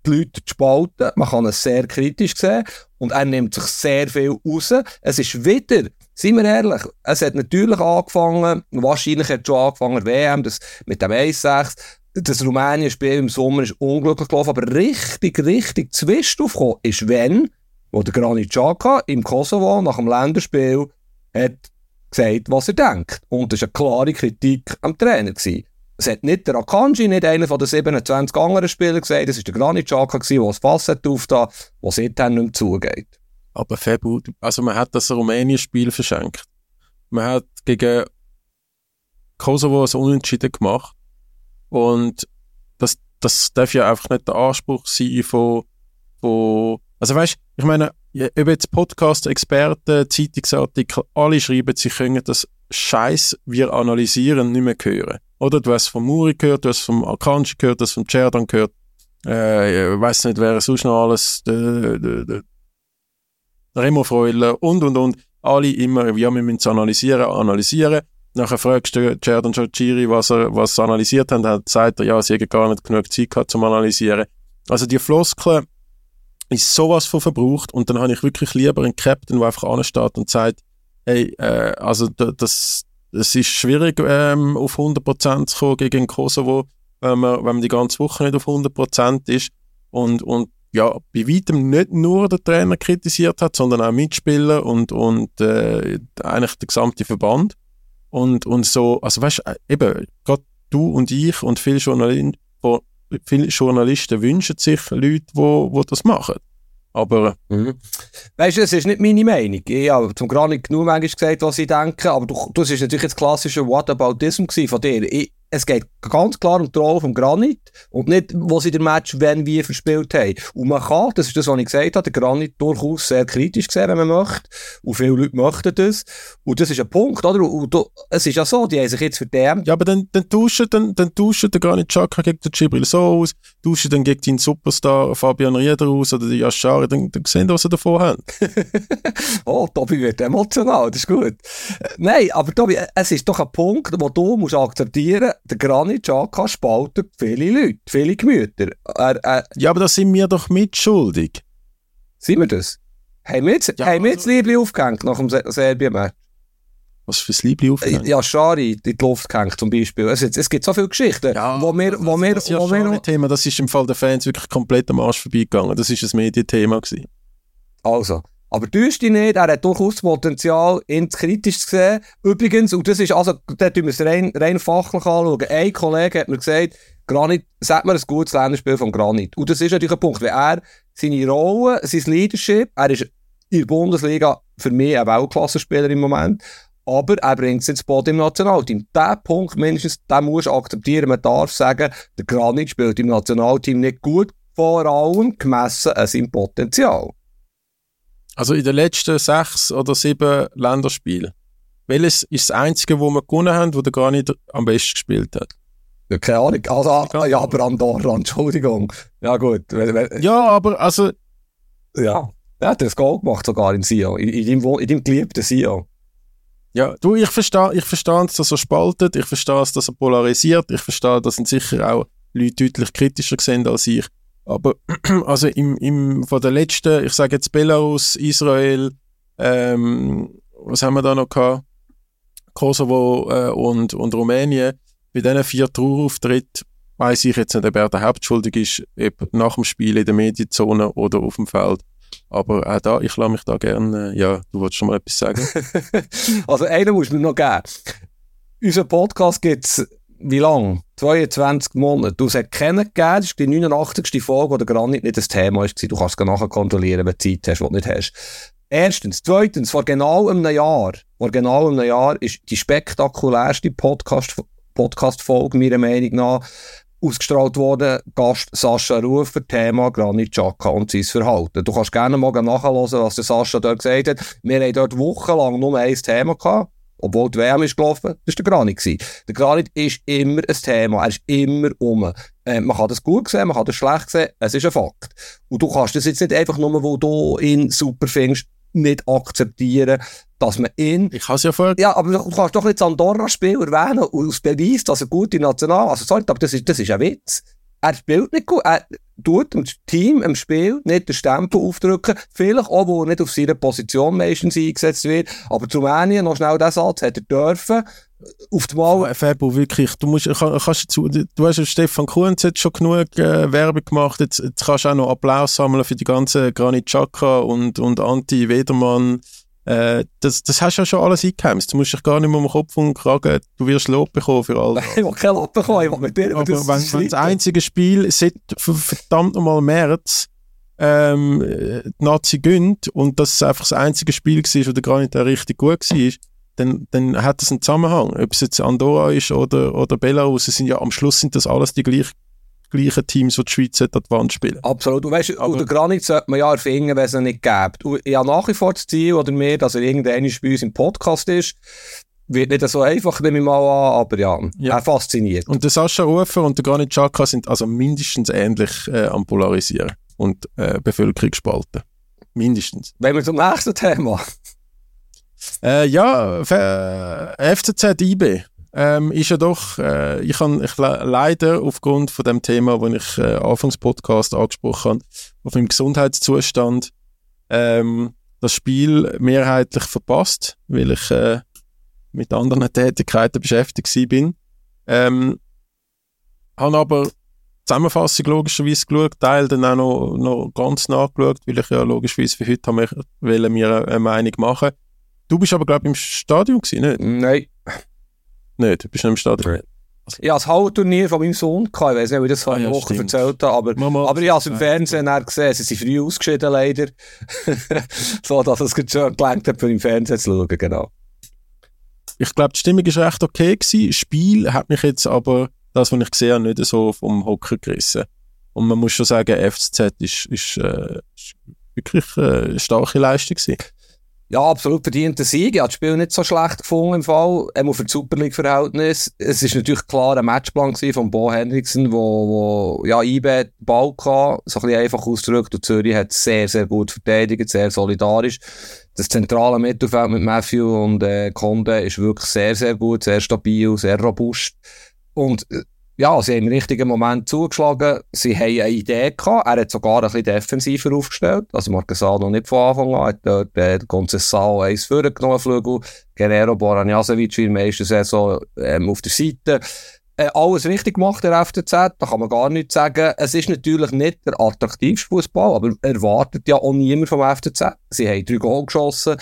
die Leute zu spalten. Man kann es sehr kritisch sehen. Und er nimmt sich sehr viel raus. Es ist wieder, seien wir ehrlich, es hat natürlich angefangen, wahrscheinlich hat es schon angefangen, WM, das, mit dem 1-6. Das Rumänien-Spiel im Sommer ist unglücklich gelaufen, aber richtig, richtig Zwist aufgekommen ist, wenn, wo der Granit Xhaka im Kosovo nach dem Länderspiel hat gesagt, was er denkt. Und das war eine klare Kritik am Trainer. Gewesen. Es hat nicht der Akanji, nicht einer von den 27 anderen Spielern gesagt, es war der Granit Xhaka, der das Fass hat aufgetan, was seitdem nicht mehr zugeht. Aber Febu, also man hat das Rumänien-Spiel verschenkt. Man hat gegen Kosovo ein Unentschieden gemacht. Und das, das darf ja einfach nicht der Anspruch sein von, von also weißt, ich meine, über jetzt Podcast, Experten, Zeitungsartikel, alle schreiben, sie können das Scheiß, wir analysieren, nicht mehr hören. Oder du hast vom Muri gehört, du hast vom Akanji gehört, du hast vom Cerdan gehört. Äh, ich weiß nicht, wer sonst noch alles, der, der, der Remo Freuler und, und, und. Alle immer, ja, wir müssen es analysieren, analysieren. Nachher fragst du Cerdan Chachiri, was er, was er analysiert hat, dann sagt er, ja, sie hätten gar nicht genug Zeit gehabt zum Analysieren. Also die Floskeln ist sowas von verbraucht und dann habe ich wirklich lieber einen Captain, der einfach ansteht und sagt, hey, äh, also das, es ist schwierig, ähm, auf 100% zu kommen gegen Kosovo, wenn man, wenn man die ganze Woche nicht auf 100% ist. Und, und ja, bei weitem nicht nur der Trainer kritisiert hat, sondern auch Mitspieler und, und äh, eigentlich der gesamte Verband. Und, und so, also weißt du, eben, gerade du und ich und viele Journalisten, viele Journalisten wünschen sich Leute, die wo das machen. Aber. Mhm. Weißt du, das ist nicht meine Meinung. Ich habe zum Granit genug manchmal gesagt, was ich denke, aber du, das ist natürlich jetzt klassische Whataboutism von dir. Ich, es geht ganz klar um die Rolle vom Granit und nicht, wo sie den Match wenn wie verspielt haben. Und man kann, das ist das, was ich gesagt habe, den Granit durchaus sehr kritisch sehen, wenn man möchte. Und viele Leute möchten das. Und das ist ein Punkt, oder? Und, und es ist ja so, die haben sich jetzt den... Ja, aber dann, dann tauschen, dann, dann tauschen der Granit Xhaka gegen den Gibril so aus, tauschen dann gegen den Superstar Fabian Rieder aus oder die Yashari, dann, dann sehen was sie davon haben. oh, Tobi wird emotional, das ist gut. Nein, aber Tobi, es ist doch ein Punkt, wo du musst akzeptieren der Granit Xhaka spaltet viele Leute, viele Gemüter. Er, er, ja, aber da sind wir doch mitschuldig. Sind wir das? Haben wir jetzt, ja, haben wir jetzt also, Liebling aufgehängt nach dem Serbien-Match? Was für ein Liebling aufgehängt? Ja, Schari in die Luft gehängt zum Beispiel. Es, es gibt so viele Geschichten, ja, wo wir... Wo wir, das, das, wo wir Thema, das ist im Fall der Fans wirklich komplett am Arsch vorbeigegangen. Das ist ein Medienthema gewesen. Also, aber täuscht dich nicht, er hat durchaus Potenzial, ihn kritisch zu sehen. Übrigens, und das ist, also, da tun wir es rein, rein fachlich anschauen. Ein Kollege hat mir gesagt, Granit, sagt mir ein gutes Länderspiel von Granit. Und das ist natürlich ein Punkt, weil er seine Rolle, sein Leadership, er ist in der Bundesliga für mich ein Weltklassenspieler im Moment, aber er bringt es ins Boot im Nationalteam. Diesen Punkt mindestens, den muss du akzeptieren. Man darf sagen, der Granit spielt im Nationalteam nicht gut, vor allem gemessen an seinem Potenzial. Also in den letzten sechs oder sieben Länderspielen, welches ist das einzige, wo wir gewonnen haben, wo der gar nicht am besten gespielt hat? Ja, keine Ahnung. Also, ja, aber Andorra, Entschuldigung. Ja, gut. Ja, aber also. Ja, er hat das Goal gemacht, sogar in Sion. In, in, deinem, in deinem geliebten Sion. Ja, du, ich verstehe ich verstehe dass er spaltet, ich verstehe dass er polarisiert, ich verstehe, dass ihn sicher auch Leute deutlich kritischer sehen als ich. Aber also im, im, von der letzten, ich sage jetzt Belarus, Israel, ähm, was haben wir da noch gehabt? Kosovo äh, und, und Rumänien. Bei diesen vier Trauerauftritten weiß ich jetzt nicht, ob er der Hauptschuldig ist, ob nach dem Spiel in der Medienzone oder auf dem Feld. Aber auch da, ich lasse mich da gerne, äh, ja, du wolltest schon mal etwas sagen. also einen muss mir noch geben. Unser Podcast gibt es wie lange? 22 Monate. Du hast kennen gegeben, das ist die 89. Folge, wo der Granit nicht das Thema war. Du kannst es nachher kontrollieren, wenn du Zeit hast, die du nicht hast. Erstens. Zweitens, vor genau einem Jahr, vor genau einem Jahr ist die spektakulärste Podcast-Folge, Podcast meiner Meinung nach, ausgestrahlt worden. Gast Sascha Rufer, Thema Granit Xhaka und sein Verhalten. Du kannst gerne mal nachhören, was der Sascha dort gesagt hat. Wir haben dort wochenlang nur ein Thema gehabt obwohl die WM ist gelaufen, das war der Granit. Der Granit ist immer ein Thema, er ist immer um. Äh, man kann das gut sehen, man kann das schlecht sehen, es ist ein Fakt. Und du kannst das jetzt nicht einfach nur, wo du ihn super findest, nicht akzeptieren, dass man ihn... Ich habe es ja vorher... Ja, aber du kannst doch nicht das Andorra-Spiel erwähnen und als Beweis, dass er gute National... Also sorry, aber das ist, das ist ein Witz. Er spielt nicht gut. Er tut dem Team im Spiel nicht den Stempel aufdrücken. Vielleicht auch, wo er nicht auf seiner Position meistens eingesetzt wird. Aber zu Rumänien, noch schnell den Satz, hat er dürfen. Auf Mal. Fabo, wirklich, du musst, kannst, du, hast Stefan Kunz jetzt schon genug äh, Werbung gemacht. Jetzt, jetzt kannst du auch noch Applaus sammeln für die ganzen Granit Xhaka und, und Anti-Wedermann äh, das, das hast du ja schon alles eingeheimst. Du musst dich gar nicht mehr um den Kopf und Kragen, du wirst Lob bekommen für alles. ich will kein Lob bekommen, ich will mit dir. Aber das wenn, wenn das einzige Spiel seit verdammt nochmal März ähm, die Nazi gönnt und das einfach das einzige Spiel war, der gar nicht richtig gut war, dann, dann hat das einen Zusammenhang. Ob es jetzt Andorra ist oder, oder Belarus, es sind ja am Schluss sind das alles die gleichen gleichen Teams, die die Schweiz an die Wand spielen. Absolut. Und weißt, Aber, den Granit sollte man ja erfinden, wenn es ihn nicht gibt. Und ich habe nach wie vor das Ziel oder mehr, dass er irgendwann bei uns im Podcast ist. wird nicht so einfach, nehme ich mal an, aber ja, Ja. er fasziniert. Und der Sascha Rufer und der Granit Xhaka sind also mindestens ähnlich äh, am Polarisieren und äh, Bevölkerung spalten. Mindestens. Wenn wir zum nächsten Thema. Äh, ja, F äh, FCZ IB ähm, ist ja doch, äh, ich habe ich le- leider aufgrund von dem Thema, das ich äh, Anfangs Podcast angesprochen habe, auf meinem Gesundheitszustand ähm, das Spiel mehrheitlich verpasst, weil ich äh, mit anderen Tätigkeiten beschäftigt bin. Ähm, habe aber Zusammenfassung logischerweise geschaut, Teil dann auch noch, noch ganz nachgeschaut, weil ich ja logischerweise für heute haben wir, wollen mir eine Meinung machen. Du bist aber, glaube ich, im Stadion gewesen, nicht? Nein. Nicht, du bist nicht im Stadion. Ich hatte das Hauptturnier von meinem Sohn gehabt. Ich weiß nicht, wie ich das vor Ah, einer ja, Woche stimmt. erzählt habe, aber, Mama. aber ich habe es im Fernsehen dann gesehen. Sie sind früh ausgeschieden, leider. so, dass es schon gelangt hat, für im Fernsehen zu schauen, genau. Ich glaube, die Stimmung ist recht okay gewesen. Das Spiel hat mich jetzt aber, das, was ich gesehen habe, nicht so vom Hocker gerissen. Und man muss schon sagen, FCZ ist, ist, äh, ist wirklich äh, eine starke Leistung gewesen. Ja, absolut verdienter Sieg. Ich habe das Spiel nicht so schlecht gefunden im Fall. Einmal für das Super League-Verhältnis. Es ist natürlich klar ein Matchplan von Bo Henriksen, wo, wo ja, IB Ball hatte, so ein bisschen einfach ausgedrückt. Und Zürich hat sehr, sehr gut verteidigt, sehr solidarisch. Das zentrale Mittelfeld mit Matthew und äh, Conde ist wirklich sehr, sehr gut, sehr stabil, sehr robust. Und äh, ja, sie haben im richtigen Moment zugeschlagen. Sie haben eine Idee gehabt. Er hat sogar ein bisschen defensiver aufgestellt. Also Marquesano nicht von Anfang an. Hat dort äh, Concesao eins vorgenommen, Flügel. Guerrero Boranjasevic in der meisten Saison ähm, auf der Seite. Äh, alles richtig gemacht, der FCZ. Da kann man gar nichts sagen. Es ist natürlich nicht der attraktivste Fußball, aber erwartet ja auch niemand vom FCZ. Sie haben drei Goal geschossen.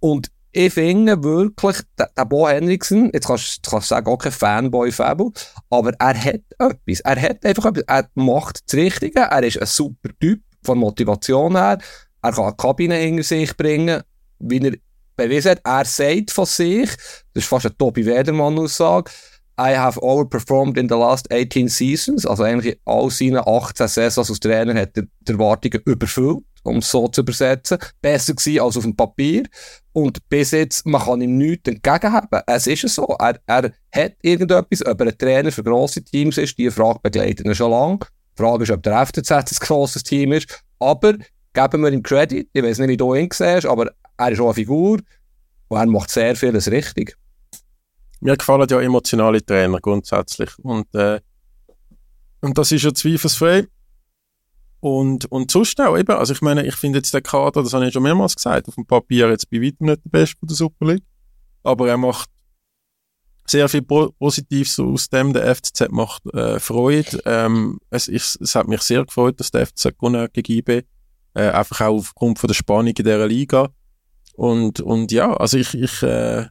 Und ich finde wirklich, der, der Bo Henriksen, jetzt kannst du sagen, auch kein Fanboy-Fabel, aber er hat etwas. Er hat einfach etwas. Er macht das Richtige. Er ist ein super Typ von Motivation her. Er kann eine Kabine hinter sich bringen, wie er bewiesen hat. Er sagt von sich, das ist fast eine Tobi Wedermann-Aussage, I have overperformed in the last 18 seasons. Also eigentlich all seinen 18 Saisons als Trainer hat er die Erwartungen überfüllt, um es so zu übersetzen. Besser gewesen als auf dem Papier. Und bis jetzt, man kann ihm nichts entgegenhaben. Es ist so. Er, er hat irgendetwas, ob er ein Trainer für grosse Teams ist, die Frage begleitet ihn schon lange. Die Frage ist, ob der FCZ ein grosses Team ist. Aber geben wir ihm Credit. Ich weiß nicht, wie du ihn siehst, aber er ist auch eine Figur und er macht sehr vieles richtig. Mir gefallen ja emotionale Trainer grundsätzlich. Und, äh, und das ist ja zweifelsfrei. Und, und sonst auch eben, also ich meine, ich finde jetzt den Kader, das habe ich schon mehrmals gesagt, auf dem Papier jetzt bei weitem nicht der Beste von der Super League. Aber er macht sehr viel Po- Positives aus dem. Der FCZ macht äh, Freude. Ähm, es, ist, es hat mich sehr gefreut, dass der FCZ gewonnen hat gegen IB. Äh, einfach auch aufgrund von der Spannung in dieser Liga. Und, und ja, also ich, ich äh,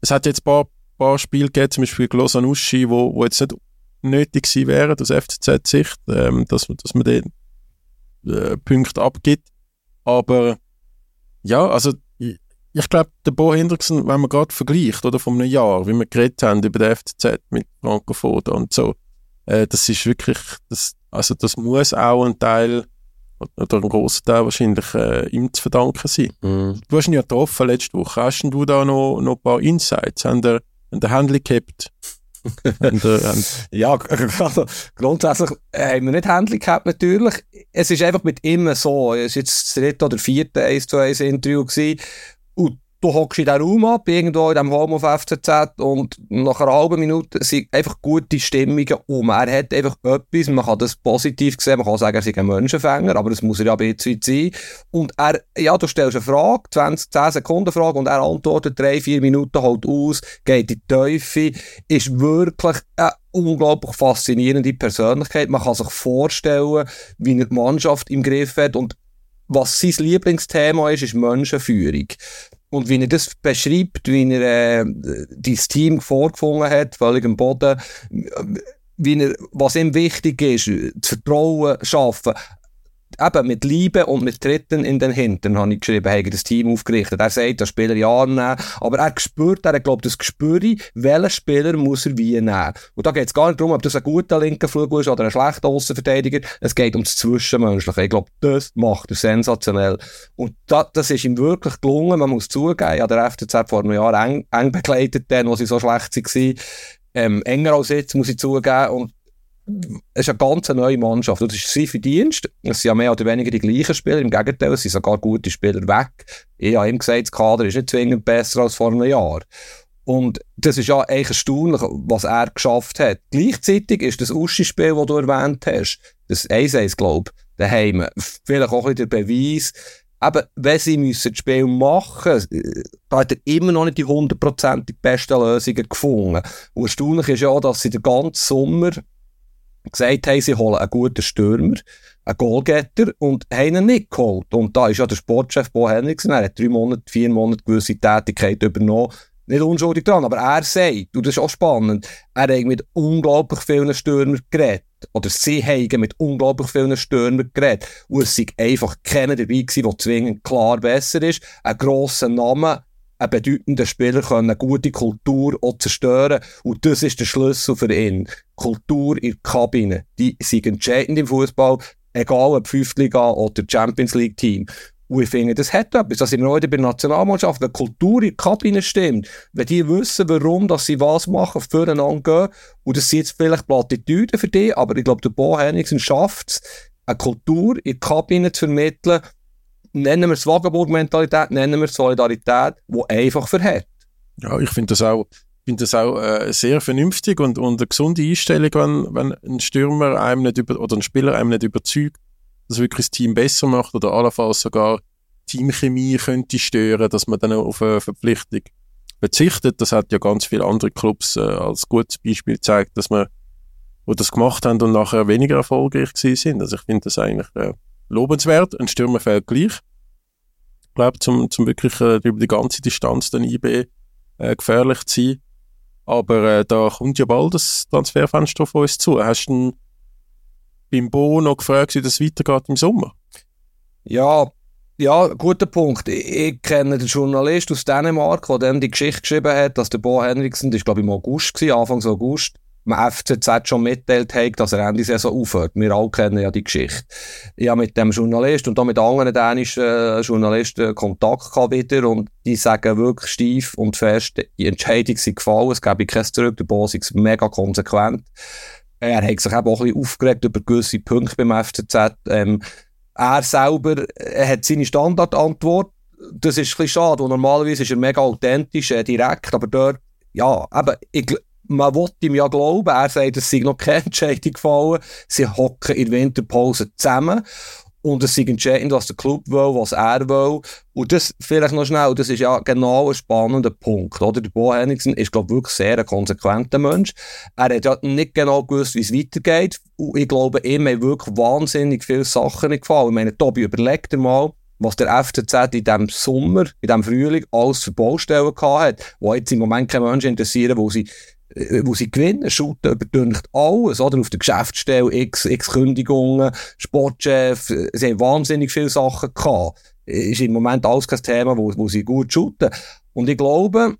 es hat jetzt ein paar, paar Spiele gegeben, zum Beispiel Glosanuschi, wo, wo jetzt nicht nötig gewesen wären, aus FCZ-Sicht, ähm, dass, dass man den äh, Punkte abgibt. Aber ja, also ich, ich glaube, der Bo Hendrickson, wenn man gerade vergleicht, oder von einem Jahr, wie wir geredet haben über den FCZ mit Franco Foda und so, äh, das ist wirklich, das, also das muss auch ein Teil, oder ein grosser Teil wahrscheinlich, äh, ihm zu verdanken sein. Du hast ihn ja getroffen letzte Woche. Hast du da noch, noch ein paar Insights? Haben der, haben der Handel gehabt? Ja, also grundsätzlich äh, haben wir nicht Händchen gehabt, natürlich. Es ist einfach mit ihm so. Es war jetzt das dritte oder vierte 1 zu 1 Interview gewesen. Und du hockst in den Raum ab, irgendwo in diesem Home of FCZ und nach einer halben Minute sind einfach gute Stimmungen um. Er hat einfach etwas, man kann das positiv sehen, man kann sagen, er sei ein Menschenfänger, aber das muss er ja ein bisschen sein. Und er, ja, du stellst eine Frage, 20, 10 Sekunden Frage und er antwortet drei, vier Minuten halt aus, geht in die Teufel, ist wirklich eine unglaublich faszinierende Persönlichkeit. Man kann sich vorstellen, wie er die Mannschaft im Griff hat und was sein Lieblingsthema ist, ist Menschenführung. Und wie er das beschreibt, wie er äh, dieses Team vorgefunden hat, völlig am Boden, wie er, was ihm wichtig ist, das Vertrauen schaffen. Eben mit Liebe und mit Tritten in den Hintern, habe ich geschrieben, habe das Team aufgerichtet. Er sagt, der Spieler ja nehmen, aber er spürt, er glaubt, das Gespür, welchen Spieler muss er wie nehmen. Und da geht es gar nicht darum, ob das ein guter linker Flug ist oder ein schlechter Außenverteidiger. Es geht ums Zwischenmenschliche. Ich glaube, das macht er sensationell. Und das, das ist ihm wirklich gelungen. Man muss zugeben, ja, der FCZ vor einem Jahr eng, eng begleitet, dann, wo sie so schlecht waren. Ähm, enger als jetzt, muss ich zugeben. Und es ist eine ganz neue Mannschaft. Das ist sein Verdienst. Es sind ja mehr oder weniger die gleichen Spieler. Im Gegenteil, es sind sogar gute Spieler weg. Ich habe ihm gesagt, das Kader ist nicht zwingend besser als vor einem Jahr. Und das ist ja eigentlich erstaunlich, was er geschafft hat. Gleichzeitig ist das Uschi-Spiel, das du erwähnt hast, das 1-1, glaube ich, daheim, vielleicht auch ein bisschen der Beweis, eben, wenn sie müssen das Spiel machen müssen, da hat er immer noch nicht die hundertprozentig besten Lösungen gefunden. Und erstaunlich ist ja, dass sie den ganzen Sommer gesagt haben, sie holen einen guten Stürmer, einen Goalgetter und haben ihn nicht geholt. Und da ist ja der Sportchef Bo Henriksen, er hat drei Monate, vier Monate gewisse Tätigkeit übernommen, nicht unschuldig dran, aber er sagt, und das ist auch spannend, er hat mit unglaublich vielen Stürmern geredet. Oder sie haben mit unglaublich vielen Stürmern geredet. Und es sind einfach keiner dabei gewesen, der zwingend klar besser ist. Ein grosser Name, ein bedeutender Spieler können eine gute Kultur auch zerstören. Und das ist der Schlüssel für ihn. Kultur in der Kabine. Die sind entscheidend im Fußball, egal ob Fünftliga oder Champions League Team. Und ich finde, das hat etwas. Das sind wir heute bei der Nationalmannschaft. Wenn Kultur in der Kabine stimmt, wenn die wissen, warum dass sie was machen, füreinander gehen, und das sind jetzt vielleicht Plattitüden für die, aber ich glaube, der Bo Henriksen schafft es, eine Kultur in der Kabine zu vermitteln, nennen wir es Wagenburg-Mentalität, nennen wir es Solidarität, die einfach verhält. Ja, ich finde das auch, finde das auch äh, sehr vernünftig und, und eine gesunde Einstellung, wenn, wenn ein Stürmer einem nicht über, oder ein Spieler einem nicht überzeugt, dass wirklich das Team besser macht oder allenfalls sogar Teamchemie könnte stören, dass man dann auf eine Verpflichtung verzichtet. Das hat ja ganz viele andere Clubs äh, als gutes Beispiel gezeigt, dass man wo das gemacht haben und nachher weniger erfolgreich gewesen sind. Also ich finde das eigentlich äh, lobenswert. Ein Stürmer fehlt gleich. Ich glaube, zum, zum wirklich äh, über die ganze Distanz dann IB äh, gefährlich zu sein. Aber äh, da kommt ja bald das Transferfenster auf uns zu. Hast du beim Bo noch gefragt, wie das weitergeht im Sommer? Ja, ja, guter Punkt. Ich, ich kenne den Journalist aus Dänemark, der dann die Geschichte geschrieben hat, dass der Bo Henriksen, das war glaube ich im August, gewesen, Anfang August, dem FCZ schon mitteilt hat, dass er Ende Saison aufhört. Wir alle kennen ja die Geschichte. Ich habe mit dem Journalist und auch mit anderen dänischen äh, Journalisten Kontakt gehabt wieder und die sagen wirklich steif und fest, die Entscheidung sei gefallen, es gebe kein Zurück, der Boss ist mega konsequent. Er hat sich eben auch ein bisschen aufgeregt über gewisse Punkte beim FCZ. Ähm, er selber er hat seine Standardantwort. Das ist ein bisschen schade, normalerweise ist er mega authentisch, äh, direkt, aber dort, ja, eben, ich, man will ihm ja glauben, er sagt, es sei noch keine Entscheidung gefallen. Sie hocken in Winterpause zusammen. Und es ist entscheidend, was der Club will, was er will. Und das vielleicht noch schnell, das ist ja genau ein spannender Punkt. Oder? Der Bo Henningsen ist, glaube ich, wirklich sehr ein konsequenter Mensch. Er hat ja nicht genau gewusst, wie es weitergeht. Und ich glaube, ihm haben wirklich wahnsinnig viele Sachen nicht gefallen. Ich meine, Tobi, überleg dir mal, was der FCZ in diesem Sommer, in diesem Frühling alles für Baustellen gehabt hat, wo jetzt im Moment keine Menschen interessieren, wo sie wo sie gewinnen, shooten überdünkt alles, oder? Auf der Geschäftsstelle, x, x Kündigungen, Sportchef, äh, sie haben wahnsinnig viele Sachen gehabt. Ist im Moment alles kein Thema, wo, wo sie gut shooten. Und ich glaube,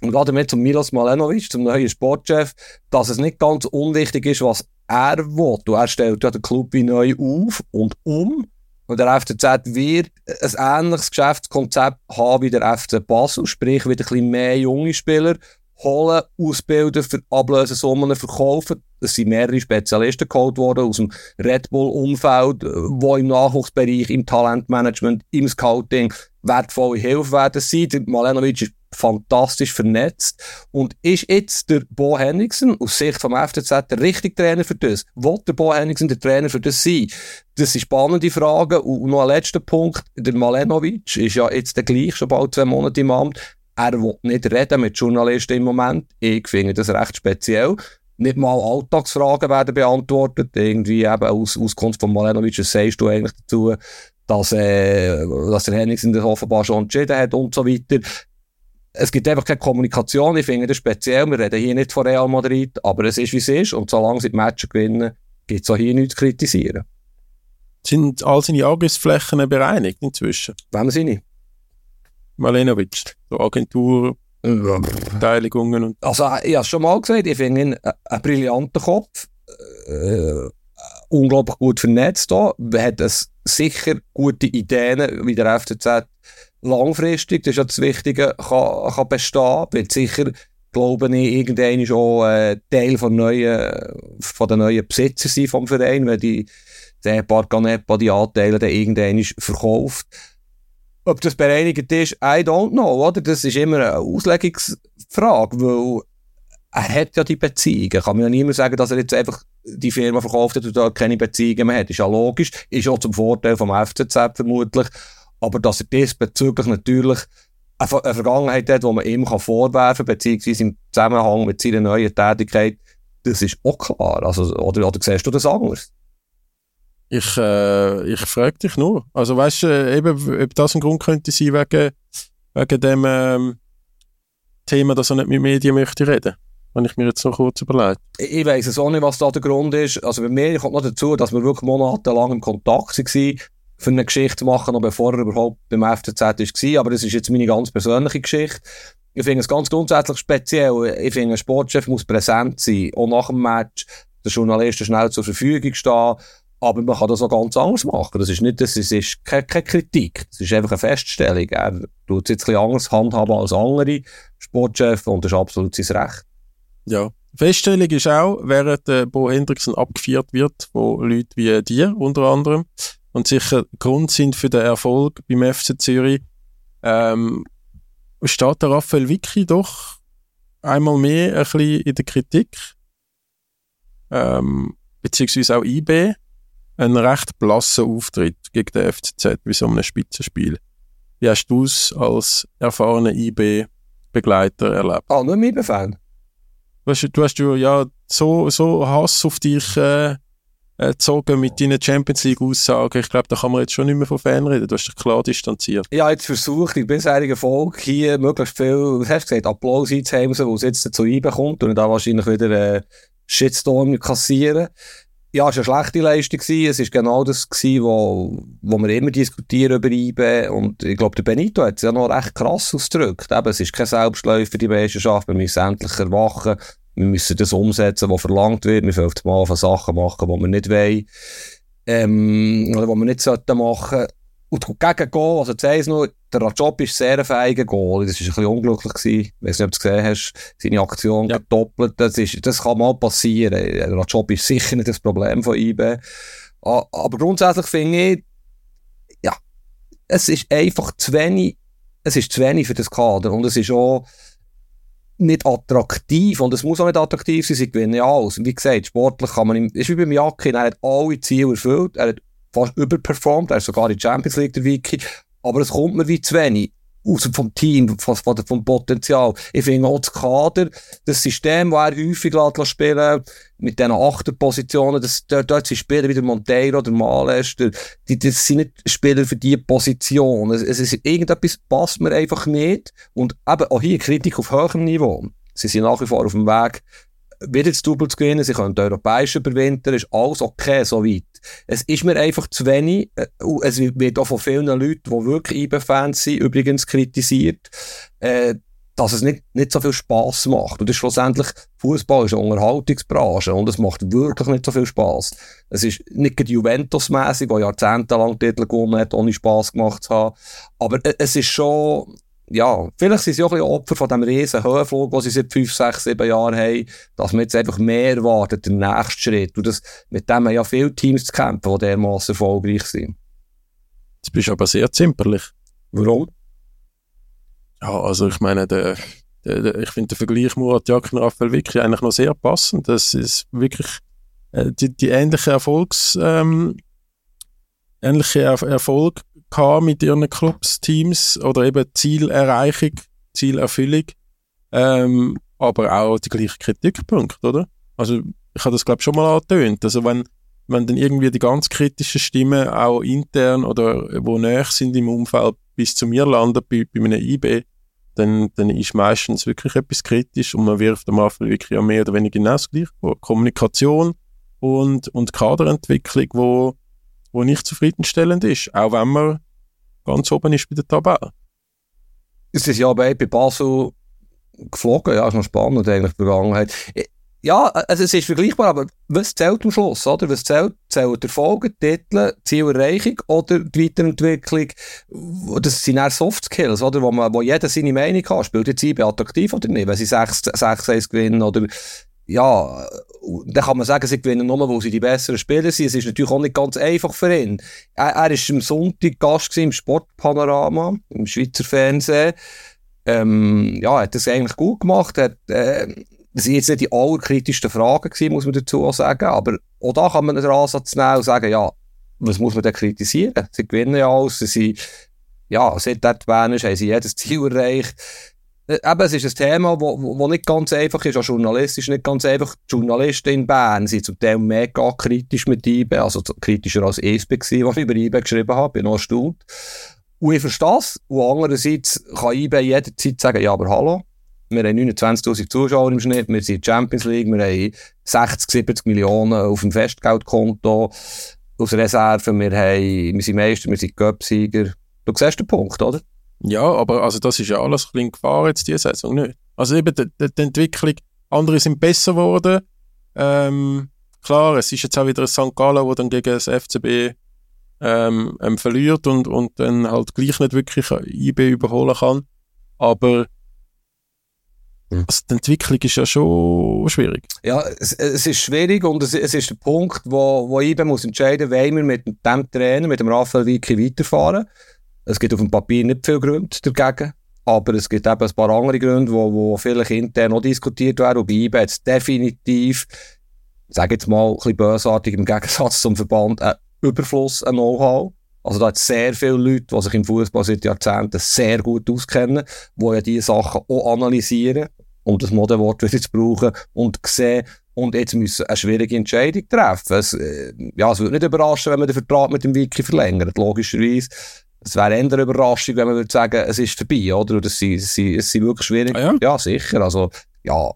und gerade mit zum Milos Malenovic, zum neuen Sportchef, dass es nicht ganz unwichtig ist, was er will. Und er stellt ja den Club wie neu auf und um. Und der FCZ wird ein ähnliches Geschäftskonzept haben wie der FC Basel, sprich wieder ein bisschen mehr junge Spieler holen, ausbilden, für Ablösesummen verkaufen. Es sind mehrere Spezialisten geholt worden aus dem Red Bull-Umfeld, die im Nachwuchsbereich, im Talentmanagement, im Scouting wertvolle Hilfe werden sein. Der Malenovic ist fantastisch vernetzt und ist jetzt der Bo Henriksen aus Sicht vom FCZ der richtige Trainer für das? Will der Bo Henriksen der Trainer für das sein? Das sind spannende Fragen und noch ein letzter Punkt. Der Malenovic ist ja jetzt der gleich schon bald zwei Monate im Amt. Er will nicht reden mit Journalisten im Moment. Ich finde das recht speziell. Nicht mal Alltagsfragen werden beantwortet. Irgendwie eben aus Auskunft von Malenovic, was sagst du eigentlich dazu, dass, äh, dass der Henningsen das offenbar schon entschieden hat und so weiter. Es gibt einfach keine Kommunikation. Ich finde das speziell. Wir reden hier nicht von Real Madrid, aber es ist wie es ist. Und solange sie die Matches gewinnen, gibt es auch hier nichts zu kritisieren. Sind all seine Angriffsflächen bereinigt inzwischen? Wem sind ich? Malenovic, so Agentur, Beteiligungen und Also, ich habe es schon mal gesagt, ich finde ihn ein, ein brillanter Kopf, äh, unglaublich gut vernetzt da, hat es sicher gute Ideen, wie der FCZ langfristig, das ist ja das Wichtige, kann, kann bestehen, wird sicher, glaube ich, irgendwann schon äh, Teil von, neuen, von den neuen Besitzer sein vom Verein, wenn die der Parcanepa die Anteile dann irgendwann verkauft. Ob das bereinigt ist, I don't know, oder? Das ist immer eine Auslegungsfrage, weil er hat ja die Beziehungen. Kann man ja niemand sagen, dass er jetzt einfach die Firma verkauft hat und da keine Beziehungen mehr hat. Ist ja logisch. Ist auch zum Vorteil vom FCZ vermutlich. Aber dass er diesbezüglich natürlich eine, Vergangenheit hat, die man ihm kann vorwerfen kann, beziehungsweise im Zusammenhang mit seiner neuen Tätigkeit, das ist auch klar. Also, oder, oder siehst du das anders? Ich, äh, ich frage dich nur. Also weißt du, äh, eben, ob das ein Grund könnte sein wegen, wegen dem ähm, Thema, dass er nicht mit Medien möchte reden wenn ich mir jetzt noch kurz überlege. Ich, weiss es auch nicht, was da der Grund ist. Also bei mir kommt noch dazu, dass wir wirklich monatelang im Kontakt waren, für eine Geschichte zu machen, noch bevor er überhaupt beim FCZ war. Aber das ist jetzt meine ganz persönliche Geschichte. Ich finde es ganz grundsätzlich speziell. Ich finde, ein Sportchef muss präsent sein. Auch nach dem Match der Journalisten schnell zur Verfügung stehen. Aber man kann das auch ganz anders machen. Das ist nicht, das ist, ist keine, keine Kritik. Das ist einfach eine Feststellung. Er tut es jetzt ein anders handhaben als andere Sportchefs und das ist absolut sein Recht. Ja. Feststellung ist auch, während äh, Bo Hendrickson abgeführt wird von Leuten wie dir unter anderem und sicher Grund sind für den Erfolg beim FC Zürich, ähm, steht der Raphael Vicky doch einmal mehr ein bisschen in der Kritik. Ähm, beziehungsweise auch IB. Ein recht blasser Auftritt gegen den FCZ wie so einem Spitzenspiel. Wie hast du es als erfahrener IB-Begleiter erlebt? Ah, nur IB-Fan? Du hast ja so, so Hass auf dich äh, gezogen mit deinen Champions League-Aussagen. Ich glaube, da kann man jetzt schon nicht mehr von Fan reden. Du hast dich klar distanziert. Ja, jetzt versucht die bisherige Folge hier möglichst viel, was hast du gesagt, Applaus einzuheimsen, wo es jetzt dazu einbekommt und da wahrscheinlich wieder äh, Shitstorm kassieren. Ja, es war eine schlechte Leistung. Es war genau das, wo wir immer diskutieren über IBE. Und ich glaube, der Benito hat es ja noch recht krass ausgedrückt. Eben, es ist kein Selbstläufer, die Meisterschaft. Wir müssen endlich erwachen. Wir müssen das umsetzen, was verlangt wird. Wir dürfen mal Sachen machen, die wir nicht wollen. Ähm, oder die wir nicht sollten machen. Und gegen Goal, also jetzt noch, der Rajob ist sehr ein feiger Goal. Das war ein bisschen unglücklich. Gewesen. Ich weiß nicht, ob du es gesehen hast. Seine Aktion Ja. gedoppelt. Das, ist, das kann mal passieren. Der Rajob ist sicher nicht das Problem von IB. A- Aber grundsätzlich finde ich, ja, es ist einfach zu wenig, es ist zu wenig für das Kader. Und es ist auch nicht attraktiv. Und es muss auch nicht attraktiv sein, sie gewinnen ja alles. Wie gesagt, sportlich kann man ihm, ist wie beim Jakin, er hat alle Ziele erfüllt, er hat fast überperformt, er ist sogar in die Champions League der Wiki. Aber es kommt mir wie zu wenig. Außer vom Team, von, vom Potenzial. Ich finde auch das Kader, das System, das er häufig lässt spielen mit diesen Achterpositionen, das, dort, dort sind Spieler wie der Monteiro, der Males, der, die, das sind nicht Spieler für diese Position. Es, es ist, irgendetwas passt mir einfach nicht. Und eben auch hier Kritik auf höherem Niveau. Sie sind nach wie vor auf dem Weg, wieder das Double zu gewinnen, sie können die Europäische überwintern, ist alles okay, soweit. Es ist mir einfach zu wenig, äh, es wird auch von vielen Leuten, die wirklich IB-Fans sind, übrigens kritisiert, äh, dass es nicht, nicht so viel Spass macht. Und das ist schlussendlich, Fußball ist eine Unterhaltungsbranche und es macht wirklich nicht so viel Spass. Es ist nicht Juventus-mässig, der jahrzehntelang Titel gewonnen hat, ohne Spass gemacht zu haben. Aber äh, es ist schon, ja, vielleicht sind sie auch ein bisschen Opfer von dem riesen Höhenflug, den sie seit 5, 6, 7 Jahren haben, dass man jetzt einfach mehr erwartet, den nächsten Schritt. Und das, mit dem haben ja viele Teams zu kämpfen, die dermassen erfolgreich sind. Jetzt bist du aber sehr zimperlich. Warum? Ja, also ich meine, der, der, der, ich finde den Vergleich Murat Jakin Raphael wirklich eigentlich noch sehr passend. Das ist wirklich äh, die, die ähnliche Erfolgs, ähm, ähnliche er Erfolg gehabt mit ihren Clubs, Teams oder eben Zielerreichung, Zielerfüllung, ähm, aber auch die gleichen Kritikpunkte, oder? Also ich habe das glaube schon mal angetönt. Also wenn wenn dann irgendwie die ganz kritischen Stimmen auch intern oder wo näher sind im Umfeld bis zu mir landen bei, bei einem IB, dann, dann ist meistens wirklich etwas kritisch und man wirft am Anfang wirklich mehr oder weniger genau das Gleiche. Kommunikation und, und Kaderentwicklung, wo wo nicht zufriedenstellend ist, auch wenn man ganz oben ist bei der Tabelle. Es ist ja bei Basel geflogen, ja, ist noch spannend eigentlich, die Vergangenheit. Ja, also es ist vergleichbar, aber was zählt am Schluss, oder? Was zählt? Zählt Erfolge, Titel, Zielerreichung oder die Weiterentwicklung? Das sind eher Soft Skills, oder? Wo, man, wo jeder seine Meinung hat. Spielt jetzt IB attraktiv oder nicht? Wenn sie 6-1 gewinnen oder, ja, dann kann man sagen, sie gewinnen nur, weil sie die besseren Spieler sind. Es ist natürlich auch nicht ganz einfach für ihn. Er, er ist am Sonntag Gast im Sportpanorama, im Schweizer Fernsehen. Ähm, ja, er hat das eigentlich gut gemacht. Er äh, das sind jetzt nicht die allerkritischsten Fragen gewesen, muss man dazu sagen, aber auch da kann man den Ansatz nehmen und sagen, ja, was muss man denn kritisieren? Sie gewinnen ja alles, sie sind, ja, seit dort Bern haben sie jedes Ziel erreicht. Äh, eben, es ist ein Thema, wo nicht ganz einfach ist, auch journalistisch nicht ganz einfach. Die Journalisten in Bern sind zum Teil mega kritisch mit IBE, also kritischer als ESB gewesen, was ich über IBE geschrieben habe, bin noch erstaunt. Und ich verstehe es. Und andererseits kann IBE jederzeit sagen, ja, aber hallo, wir haben 29.000 Zuschauer im Schnitt, wir sind Champions League, wir haben 60, 70 Millionen auf dem Festgeldkonto aus Reserve, wir, haben, wir sind Meister, wir sind Göpsieger. Du siehst den Punkt, oder? Ja, aber also das ist ja alles ein bisschen Gefahr jetzt diese Saison nicht. Also eben die, die, Entwicklung, andere sind besser geworden. Ähm, klar, es ist jetzt auch wieder ein St. Gallen, wo dann gegen das FCB ähm, ähm, verliert und, und dann halt gleich nicht wirklich IB überholen kann. Aber Mhm. Also die Entwicklung ist ja schon schwierig. Ja, es, es ist schwierig und es, es, ist der Punkt, wo, wo IBE muss entscheiden, wollen wir mit dem Trainer, mit dem Raphael Vicky weiterfahren. Es gibt auf dem Papier nicht viel Gründe dagegen, aber es gibt eben ein paar andere Gründe, wo, wo vielleicht intern noch diskutiert werden. Und bei IBE jetzt definitiv, sage jetzt mal ein bisschen bösartig, im Gegensatz zum Verband, ein Überfluss an Know-how. Also da hat sehr viele Leute, die sich im Fußball seit Jahrzehnten sehr gut auskennen, die ja diese Sachen auch analysieren um das Modewort wieder zu brauchen, und sehen, und jetzt müssen eine schwierige Entscheidung treffen. Es, äh, ja, es würde nicht überraschen, wenn man den Vertrag mit dem Wiki verlängert, logischerweise. Es wäre eher eine Überraschung, wenn man würde sagen, es ist vorbei, oder? Oder es sind, es sind, es sind wirklich schwierig. Ah, ja? ja, sicher. Also, ja,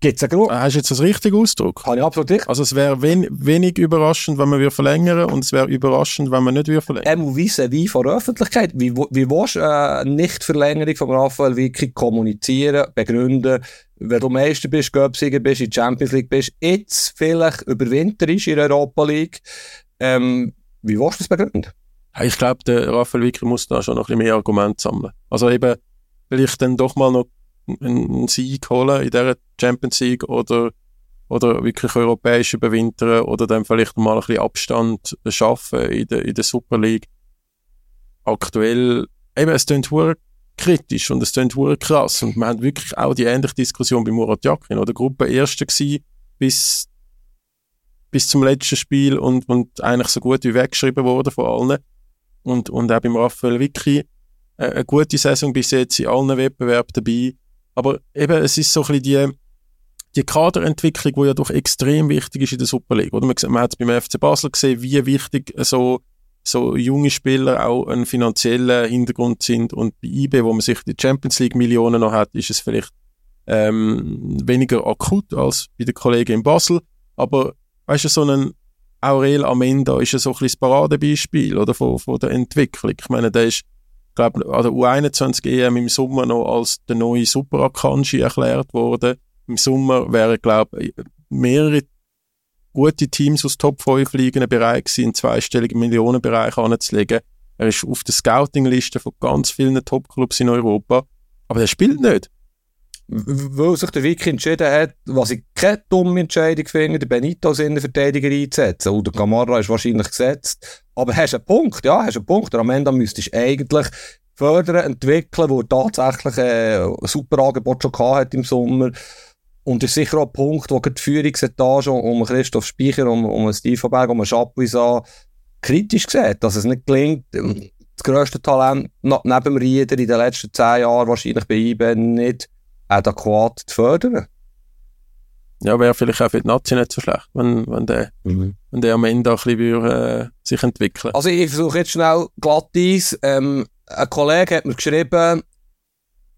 Gibt's einen Grund? Hast du jetzt das richtige Ausdruck? Habe ich absolut richtig. Also es wäre wen, wenig überraschend, wenn man wir verlängern und es wäre überraschend, wenn man nicht wir verlängern. Ähm, wie wie von der Öffentlichkeit? Wie, wie willst du äh, Nicht-Verlängerung von Raphael wirklich kommunizieren, begründen? Wenn du Meister bist, Göpsieger bist, in der Champions League bist, jetzt vielleicht überwinterst in der Europa League, ähm, wie willst du das begründen? Ich glaube, der Raphael Wicker muss da schon noch ein bisschen mehr Argumente sammeln. Also eben, vielleicht dann doch mal noch einen Sieg holen in dieser Champions League oder, oder wirklich europäisch überwintern oder dann vielleicht mal ein bisschen Abstand schaffen in der, in der Super League. Aktuell, eben, es klingt kritisch und es klingt krass und wir haben wirklich auch die ähnliche Diskussion bei Murat Yakin oder Gruppe Erste gewesen bis, bis zum letzten Spiel und, und eigentlich so gut wie weggeschrieben worden von allen. Und, und auch beim Raphael Vicky äh, eine gute Saison bis jetzt in allen Wettbewerben dabei. Aber eben, es ist so ein bisschen die, die Kaderentwicklung, die ja doch extrem wichtig ist in der Super League. Oder? Man, man hat beim FC Basel gesehen, wie wichtig so, so junge Spieler auch einen finanziellen Hintergrund sind. Und bei IB, wo man sich die Champions League Millionen noch hat, ist es vielleicht ähm, weniger akut als bei den Kollegen in Basel. Aber weißt du, so ein Aurel Amenda ist ja so ein bisschen das Paradebeispiel oder, von, von der Entwicklung. Ich meine, der ist glaube, an der U21 EM im Sommer noch als der neue Super Akanji erklärt worden. Im Sommer wären, glaube mehrere gute Teams aus Top 5 Ligen bereit gewesen, einen zweistelligen Millionenbereich anzulegen. Er ist auf der Scouting-Liste von ganz vielen Top-Clubs in Europa, aber er spielt nicht. Weil sich der Vicky entschieden hat, was ich keine dumme Entscheidung finde, den Benito als Innenverteidiger einzusetzen. Und der Camara ist wahrscheinlich gesetzt. Aber hast einen Punkt, ja, hast einen Punkt. Der Amenda müsstest du eigentlich fördern, entwickeln, wo er tatsächlich äh, ein super Angebot schon hat im Sommer. Und ist sicher auch ein Punkt, wo die Führungsetage um Christoph Speicher, um, um Steve Berg, um Chapuisat kritisch sieht, dass es nicht gelingt, das grösste Talent neben dem Rieder in den letzten zehn Jahren wahrscheinlich bei IBE nicht adäquat zu fördern. Ja, wäre vielleicht auch für die Nazi nicht so schlecht, wenn, wenn, der, mhm. wenn der am Ende auch ein bisschen würde, äh, sich entwickeln Also ich versuche jetzt schnell glatt Eis. Ähm, ein Kollege hat mir geschrieben,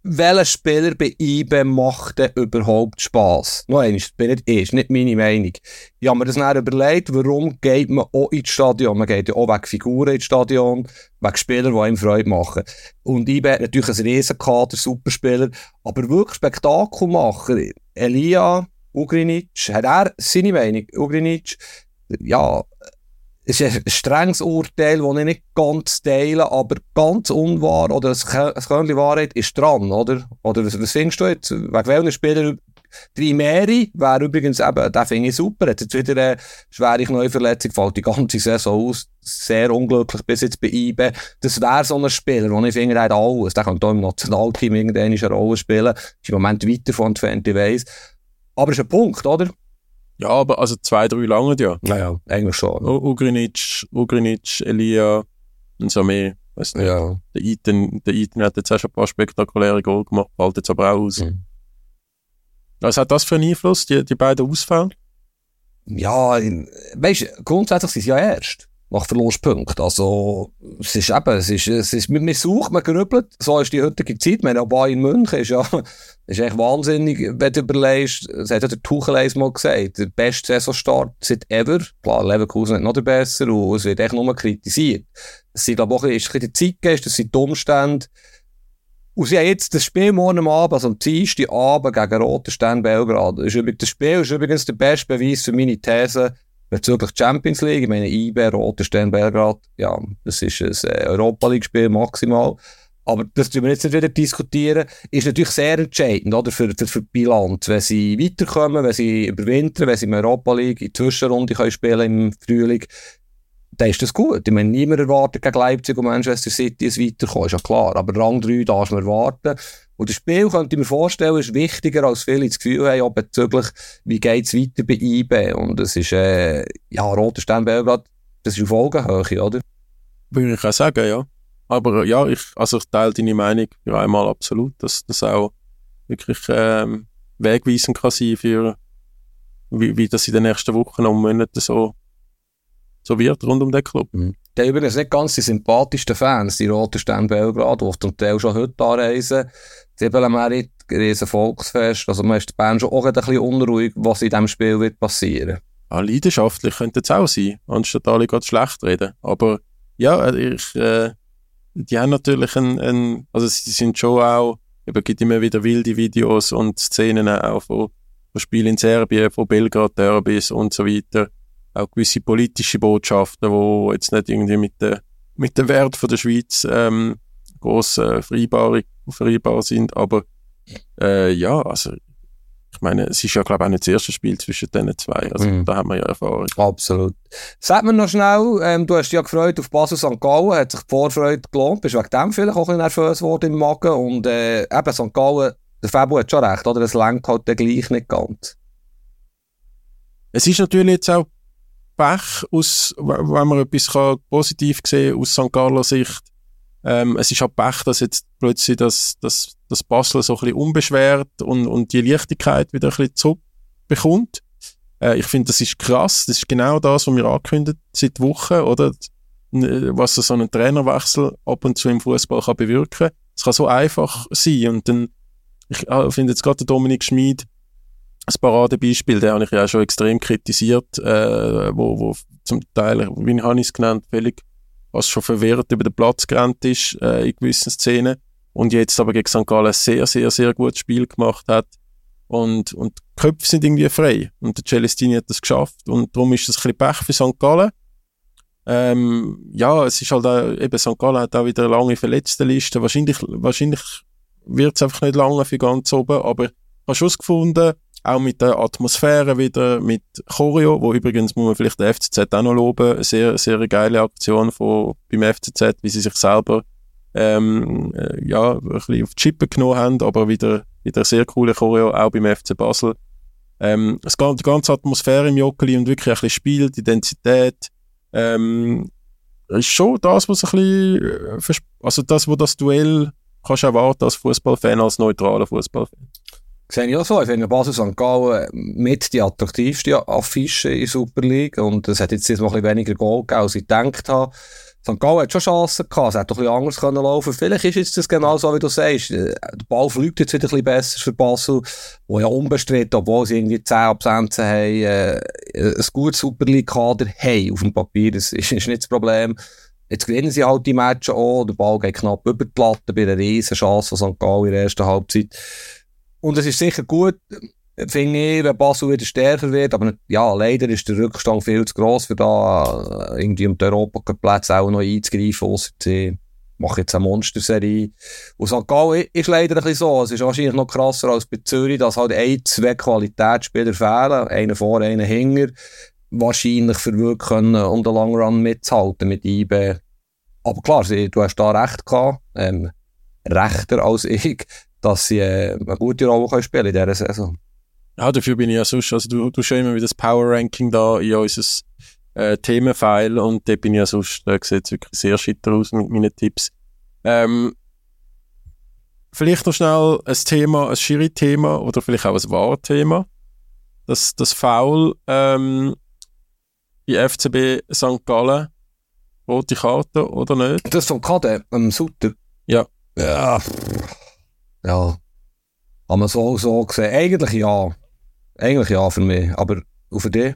welcher Spieler bei IBE macht denn überhaupt Spass? Noch einmal, bin ich, nicht meine Meinung. Ich habe mir das dann überlegt, warum geht man auch ins Stadion? Man geht ja auch wegen Figuren ins Stadion, wegen Spielern, die einem Freude machen. Und IBE hat natürlich ein Riesenkader, Superspieler, aber wirklich Spektakelmacher. Elia Ugrinic, hat er seine Meinung? Ugrinic, ja, ist ein strenges Urteil, das ich nicht ganz teile, aber ganz unwahr oder ein Körnchen Wahrheit ist dran, oder? Oder was, findest du jetzt? Wegen welchen Spieler? Trimeri wäre übrigens eben, den finde ich super, hat jetzt wieder eine schwere Neuverletzung, fällt die ganze Saison aus, sehr unglücklich bis jetzt bei IBE. Das wäre so ein Spieler, wo ich finde, er hat alles. Der kann hier im Nationalteam irgendeine Rolle spielen, ist im Moment weiter von entfernt, ich weiss. Aber es ist ein Punkt, oder? Ja, aber also zwei, drei lange ja. Naja, eigentlich schon. U Ugrinic, Ugrinic, Elia und so mehr. Weiss nicht. Ja. Der Iten, der Iten hat jetzt auch schon ein paar spektakuläre Goal gemacht, fällt jetzt aber auch aus. Mhm. Was hat das für einen Einfluss, die, die beiden Ausfälle? Ja, weißt du, grundsätzlich sind sie ja erst nach Verlustpunkten. Also, es ist eben, es ist, es ist, man sucht, man grübelt. So ist die heutige Zeit. Man auch Bayern München ist ja, ist echt wahnsinnig, wenn du überlegst. Das hat ja der Tuchel einmal gesagt. Der beste Saisonstart seit ever. Klar, Leverkusen hat noch der besser und es wird echt nur kritisiert. Es sind, glaube ich, auch ein bisschen die Zeitgeist, das sind die Umstände. Und sie haben jetzt das Spiel morgen Abend, also am Dienstag Abend gegen Roter Stern Belgrad. Das Spiel ist übrigens der beste Beweis für meine These, bezüglich Champions League, ich meine IB, Roter Stern, Belgrad, ja, das ist ein äh, Europa League-Spiel maximal. Aber das tun wir jetzt nicht wieder diskutieren, ist natürlich sehr entscheidend, oder, für, für, für die Bilanz. Wenn sie weiterkommen, wenn sie überwintern, wenn sie in Europa League in die Zwischenrunde können spielen im Frühling, dann ist das gut. Ich meine, niemand erwartet gegen Leipzig und Manchester City ein Weiterkommen, ist ja klar. Aber Rang 3 darf man erwarten. Und das Spiel, könnte ich mir vorstellen, ist wichtiger, als viele das Gefühl haben, auch bezüglich, wie geht es weiter bei IB. Und es ist, äh, ja, Roter Stern Belgrad, das ist auf Augenhöhe, oder? Würde ich auch sagen, ja. Aber ja, ich, also ich teile deine Meinung für einmal absolut, dass das auch wirklich ähm, wegweisend kann sein für wie, wie das in den nächsten Wochen und Monaten so, so wird rund um den Club. Mhm. Die haben übrigens nicht ganz die sympathischsten Fans, die Roten Stern Belgrad, die zum Teil schon heute anreisen. Zibelemerit, riesen Volksfest. Also man ist Band schon auch ein bisschen unruhig, was in diesem Spiel wird passieren. Ja, leidenschaftlich könnte es auch sein, anstatt alle gerade schlecht reden. Aber ja, ich, äh, die haben natürlich ein, ein, also sie sind schon auch, es gibt immer wieder wilde Videos und Szenen auch von, von Spielen in Serbien, von Belgrad Derbys und so weiter. Auch gewisse politische Botschaften, die jetzt nicht irgendwie mit der, mit dem Wert von der Schweiz ähm, gross äh, vereinbar, vereinbar sind, aber äh, ja, also ich meine, es ist ja, glaube ich, auch nicht das erste Spiel zwischen diesen zwei. Also Mhm. da haben wir ja Erfahrung. Absolut. Sag mir noch schnell, ähm, du hast dich ja gefreut auf Basel St. Gallen, hat sich die Vorfreude gelohnt, bist wegen dem vielleicht auch ein bisschen nervös geworden im Magen und äh, eben St. Gallen, der Fabio hat schon recht, oder? Es lenkt halt dann gleich nicht ganz. Es ist natürlich jetzt auch Pech, aus, wenn man etwas kann positiv sehen aus St. Galler Sicht. Ähm, es ist auch Pech, dass jetzt plötzlich das, das, das Basel so ein bisschen unbeschwert und, und die Leichtigkeit wieder ein bisschen zurückbekommt. Äh, ich finde, das ist krass. Das ist genau das, was wir angekündigt seit Wochen, oder? Was so ein Trainerwechsel ab und zu im Fußball kann bewirken. Es kann so einfach sein. Und dann, ich äh, finde jetzt gerade Dominik Schmid, das Paradebeispiel, den habe ich ja auch schon extrem kritisiert, äh, wo, wo zum Teil, wie habe ich es genannt, völlig fast schon verwirrt über den Platz gerannt ist äh, in gewissen Szenen und jetzt aber gegen St. Gallen ein sehr, sehr, sehr gutes Spiel gemacht hat und, und die Köpfe sind irgendwie frei und der Celestini hat das geschafft und darum ist das ein bisschen Pech für St. Gallen. Ähm, ja, es ist halt auch, eben St. Gallen hat auch wieder eine lange Verletztenliste. Wahrscheinlich, wahrscheinlich wird es einfach nicht lange für ganz oben, aber ich habe Schuss gefunden, auch mit der Atmosphäre wieder, mit Choreo, wo übrigens, muss man vielleicht den FCZ auch noch loben, sehr, sehr geile Aktion von, beim FCZ, wie sie sich selber ähm, äh, ja, ein bisschen auf die Chippe genommen haben, aber wieder, wieder sehr coole Choreo, auch beim FC Basel. Ähm, das, gan- die ganze Atmosphäre im Joggeli und wirklich ein bisschen Spiel, die Identität, ähm, ist schon das, was ein bisschen, äh, also das, wo das Duell kannst erwarten als Fußballfan, als neutraler Fußballfan. Sehe ich auch so. Ich finde Basel St. Gallen mit die attraktivste Affische in der Super League. Und es hat jetzt mal ein bisschen weniger Goal gegeben, als ich gedacht habe. St. Gallen hat schon Chancen gehabt, es hätte doch ein bisschen anders können laufen Vielleicht ist jetzt das genau so, wie du sagst. Äh, der Ball fliegt jetzt wieder ein bisschen besser für Basel, wo ja unbestritten, obwohl sie irgendwie 10 Absenzen haben, äh, ein gutes Super League-Kader haben auf dem Papier. Das ist, ist nicht das Problem. Jetzt gewinnen sie halt die Matches auch, der Ball geht knapp über die Latte bei einer riesen Chance von St. Gallen in der ersten Halbzeit. Und es ist sicher gut, finde ich, wenn Basel wieder stärker wird. Aber ja, leider ist der Rückstand viel zu gross, für da äh, irgendwie um die Europaplätze auch noch einzugreifen. Ausser sie machen jetzt eine Monsterserie. Und St. Gallen ist leider ein bisschen so. Es ist wahrscheinlich noch krasser als bei Zürich, dass halt ein, zwei Qualitätsspieler fehlen. Einer vor, einer hinter. Wahrscheinlich für wirklich können, um den Long Run mitzuhalten mit IB. Aber klar, du hast da recht gehabt. Ähm, rechter als ich, dass sie äh, eine gute Rolle spielen in dieser Saison. Ja, dafür bin ich ja sonst, also du, du schon immer wieder das Power Ranking da in unser äh, Themenfile und da bin ich ja sonst, da sieht es wirklich sehr schitter aus mit meinen Tipps. Ähm, vielleicht noch schnell ein Thema, ein Schiri-Thema oder vielleicht auch ein Wahr-Thema. Das, das Foul ähm, bei FCB St. Gallen, rote Karte oder nicht? Das vom Kader, am Sutter? Ja. Ja. Ja. Haben wir so, so gesehen? Eigentlich ja. Eigentlich ja für mich, aber auch für dich?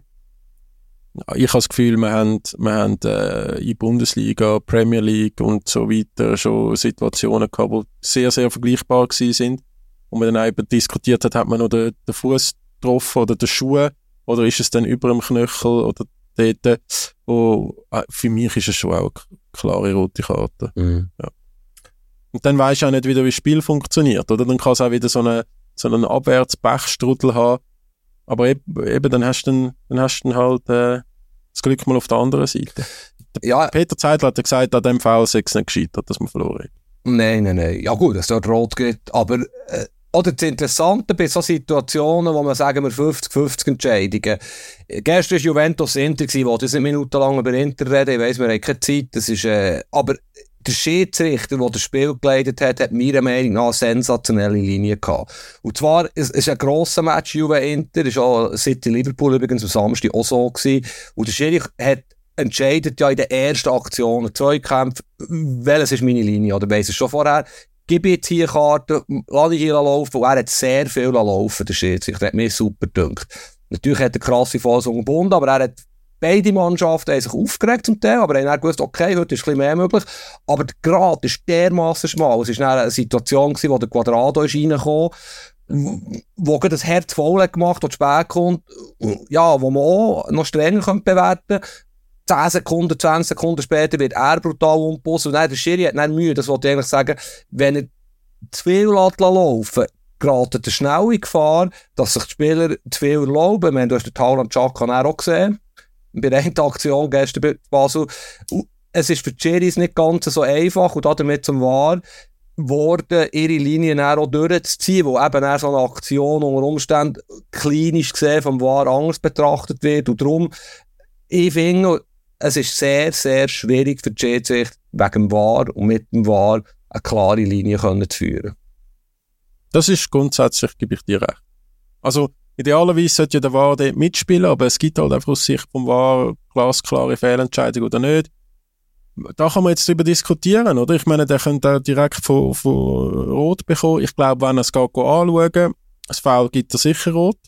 Ich habe das Gefühl, wir haben, wir haben äh, in Bundesliga, Premier League und so weiter schon Situationen gehabt, die sehr, sehr vergleichbar sind. Und man dann eben diskutiert hat, hat man noch den, den Fuß getroffen oder den Schuh oder ist es dann über dem Knöchel oder dort. Und, äh, für mich ist es schon auch eine klare rote Karte. Mhm. Ja. Und dann weisst du auch nicht wieder, wie das Spiel funktioniert, oder? Dann kann es auch wieder so einen, so einen Abwärts-Bechstrudel haben, aber eben, dann hast du dann, dann, hast du dann halt äh, das Glück mal auf der anderen Seite. Ja. Peter Zeitler hat ja gesagt, an dem Fall sei es nicht gescheitert, dass man verloren hat. Nein, nein, nein. Ja gut, dass dort rot gibt, aber äh, oder das Interessante bei so Situationen, wo man sagen wir 50-50 Entscheidungen. Gestern war Juventus Inter, wo das nicht minutenlang über Inter reden, ich weiss, wir haben keine Zeit, das ist, äh, aber der Schiedsrichter, der das Spiel geleitet hat, hat meiner Meinung nach eine sensationelle Linie gehabt. Und zwar, es ist ein grosser Match Juve-Inter, ist auch City-Liverpool übrigens am Samstag auch so gewesen. Und der Schiedsrichter hat entscheidet ja in der ersten Aktion, Zweikämpfe, welches ist meine Linie, oder weiss es schon vorher, jetzt hier Karte, lass ich hier laufen, und er hat sehr viel laufen, der Schiedsrichter, hat mir super gedünkt. Natürlich hat er krasse Phase gebunden, aber er hat Beide Mannschaften haben sich aufgeregt zum Teil, aber haben dann gewusst, okay, heute ist ein bisschen mehr möglich. Aber der Grad ist dermassen schmal. Es war eine Situation, gewesen, wo der Quadrado ist reingekommen wo das Herz voll gemacht hat, spät kommt, ja, wo man auch noch strenger bewerten könnte. 10 Sekunden, 20 Sekunden später wird er brutal umgepost und der Schiri hat dann Mühe, das wollte ich eigentlich sagen, wenn er zu viel laufen er schnell in Gefahr, dass sich die Spieler zu viel erlauben. Meine, du hast den Tauland Chaka auch gesehen bei der Aktion gestern bei Basel. Es ist für die Cherries nicht ganz so einfach und damit zum Wahr worden, ihre Linien auch durchzuziehen, wo eben auch so eine Aktion unter Umständen klinisch gesehen vom Wahr anders betrachtet wird. Und darum, ich finde, es ist sehr, sehr schwierig für die Schiedsrichter, wegen dem Wahr und mit dem Wahr eine klare Linie können zu führen. Das ist grundsätzlich, gebe ich dir recht. Also, Idealerweise sollte ja der VAR dort mitspielen, aber es gibt halt einfach aus Sicht vom VAR glasklare Fehlentscheidung oder nicht. Da kann man jetzt drüber diskutieren, oder? Ich meine, der könnte direkt von, von Rot bekommen. Ich glaube, wenn er es geht anschauen, das Foul gibt er sicher Rot.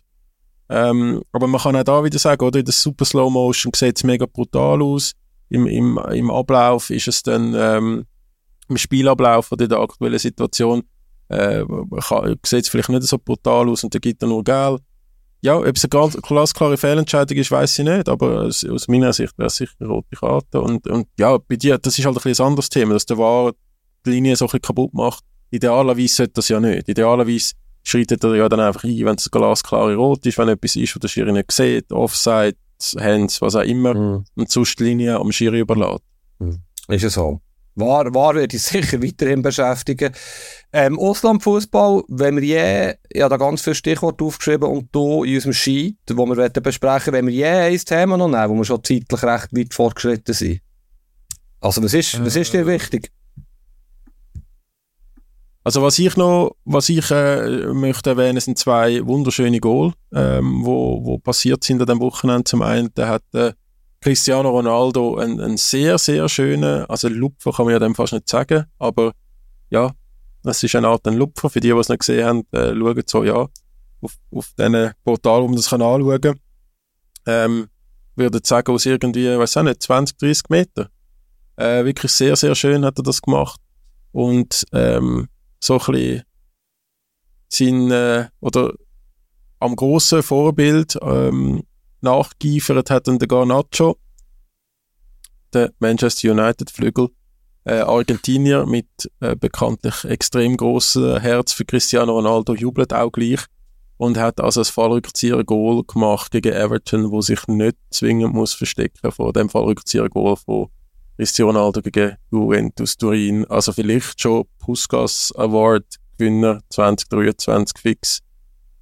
Ähm, aber man kann auch da wieder sagen, oder? In der Super Slow Motion sieht es mega brutal aus. Im, im, Im Ablauf ist es dann, ähm, im Spielablauf oder in der aktuellen Situation, äh, sieht es vielleicht nicht so brutal aus und dann gibt er nur Geld. Ja, ob es eine ganz glasklare Fehlentscheidung ist, weiß ich nicht, aber aus, meiner Sicht wäre es sicher eine rote Karte. Und, und ja, bei dir, das ist halt ein, bisschen ein anderes Thema, dass der War die Linie so ein bisschen kaputt macht. Idealerweise sollte das ja nicht. Idealerweise schreitet er ja dann einfach ein, wenn es eine glasklare Rot ist, wenn etwas ist, was der Schiri nicht sieht, Offside, Hands, was auch immer, mhm. und sonst die Linie am Schiri überlässt. Mhm. Ist es so. War, war werde ich sicher weiterhin beschäftigen. Ähm, Auslandfußball, wenn wir je, ich habe da ganz viele Stichworte aufgeschrieben und du in unserem Sheet, wo wir besprechen wenn wir je ein Thema noch nehmen, wo wir schon zeitlich recht weit fortgeschritten sind. Also was ist, was ist dir äh, wichtig? Also was ich noch, was ich äh, möchte erwähnen, sind zwei wunderschöne Goal, ähm, wo, wo passiert sind an dem Wochenende. Zum einen, der hat äh, Cristiano Ronaldo ein, ein sehr, sehr schöner, also Lupfer kann man ja dem fast nicht sagen, aber ja, es ist eine Art ein Lupfer. Für die, die es nicht gesehen haben, äh, schauen so, ja, auf, auf diesen Portal, man das kann anschauen. Ähm, würde sagen, aus irgendwie, weiß auch nicht, 20, 30 Meter. Äh, wirklich sehr, sehr schön hat er das gemacht. Und ähm, so ein bisschen sein, äh, oder am grossen Vorbild ähm, nachgeifert hat dann der Garnacho, der Manchester United Flügel, äh, Argentinier mit äh, bekanntlich extrem großem Herz für Cristiano Ronaldo, jubelt auch gleich und hat also das Fallrückzieher-Goal gemacht gegen Everton, wo sich nicht zwingend muss verstecken vor dem Fallrückzieher-Goal von Cristiano Ronaldo gegen Juventus Turin. Also vielleicht schon Puskas Award Gewinner 2023 fix.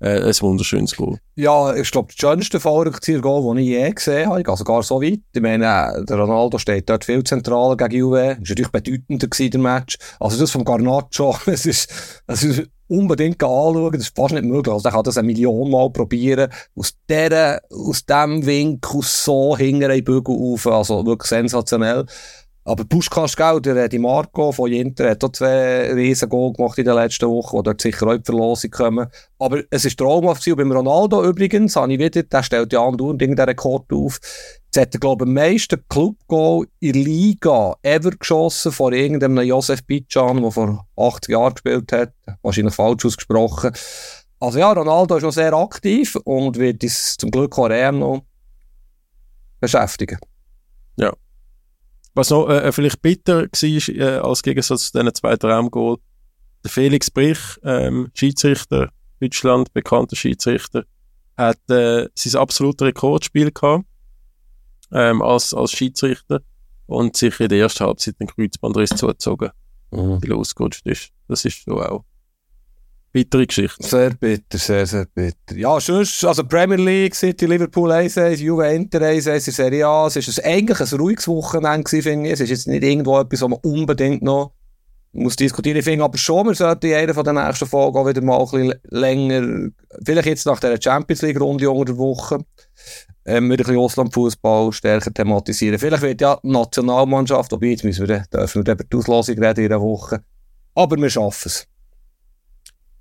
Äh, ein wunderschönes Goal. Ja, ich glaube, das schönste Fallrückzieher-Goal, das ich je gesehen habe, also gar so weit. Ich meine, der Ronaldo steht dort viel zentraler gegen Juve, ist natürlich bedeutender gewesen, der Match. Also das vom Garnacho, es ist, es ist unbedingt anschauen, das ist fast nicht möglich. Also, der kann das eine Million Mal probieren, aus der, aus dem Winkel so hinter einen Bügel auf, also wirklich sensationell. Aber Puschkas, gell, der Di Marco von Jinter hat auch zwei riesen Goal gemacht in den letzten Wochen, die dort sicher auch die Verlosung kommen. Aber es ist traumhaft Und beim Ronaldo übrigens, habe ich wieder, der stellt ja andauernd irgendeinen Rekord auf. Jetzt hat er, glaube ich, am meisten Club-Goal in der Liga ever geschossen vor irgendeinem Josef Bican, der vor 80 Jahren gespielt hat. Wahrscheinlich falsch ausgesprochen. Also ja, Ronaldo ist noch sehr aktiv und wird uns zum Glück auch noch beschäftigen. Ja. Was noch äh, vielleicht bitter war, äh, als Gegensatz zu diesen zwei Traumgoal, der Felix Brich, ähm, Schiedsrichter, Deutschland, bekannter Schiedsrichter, hat äh, sein absolutes Rekordspiel gehabt, ähm, als, als Schiedsrichter und sich in der ersten Halbzeit den Kreuzbandriss zugezogen, mhm. weil er ausgerutscht ist. Das ist so auch bittere Geschichte. Sehr bitter, sehr, sehr bitter. Ja, sonst, also Premier League, City, Liverpool 1-1, Juve Inter 1-1 in Serie A. Es ist eigentlich ein ruhiges Wochenende finde ich. Es ist jetzt nicht irgendwo etwas, was man unbedingt noch muss diskutieren. Ich finde aber schon, wir sollten in einer der nächsten Folgen auch wieder mal ein bisschen länger, vielleicht jetzt nach der Champions League Runde unter der Woche, ähm, wieder ein bisschen Auslandfußball stärker thematisieren. Vielleicht wird ja die Nationalmannschaft, wobei jetzt müssen wir, dürfen wir über die Auslosung reden in einer Woche. Aber wir schaffen es.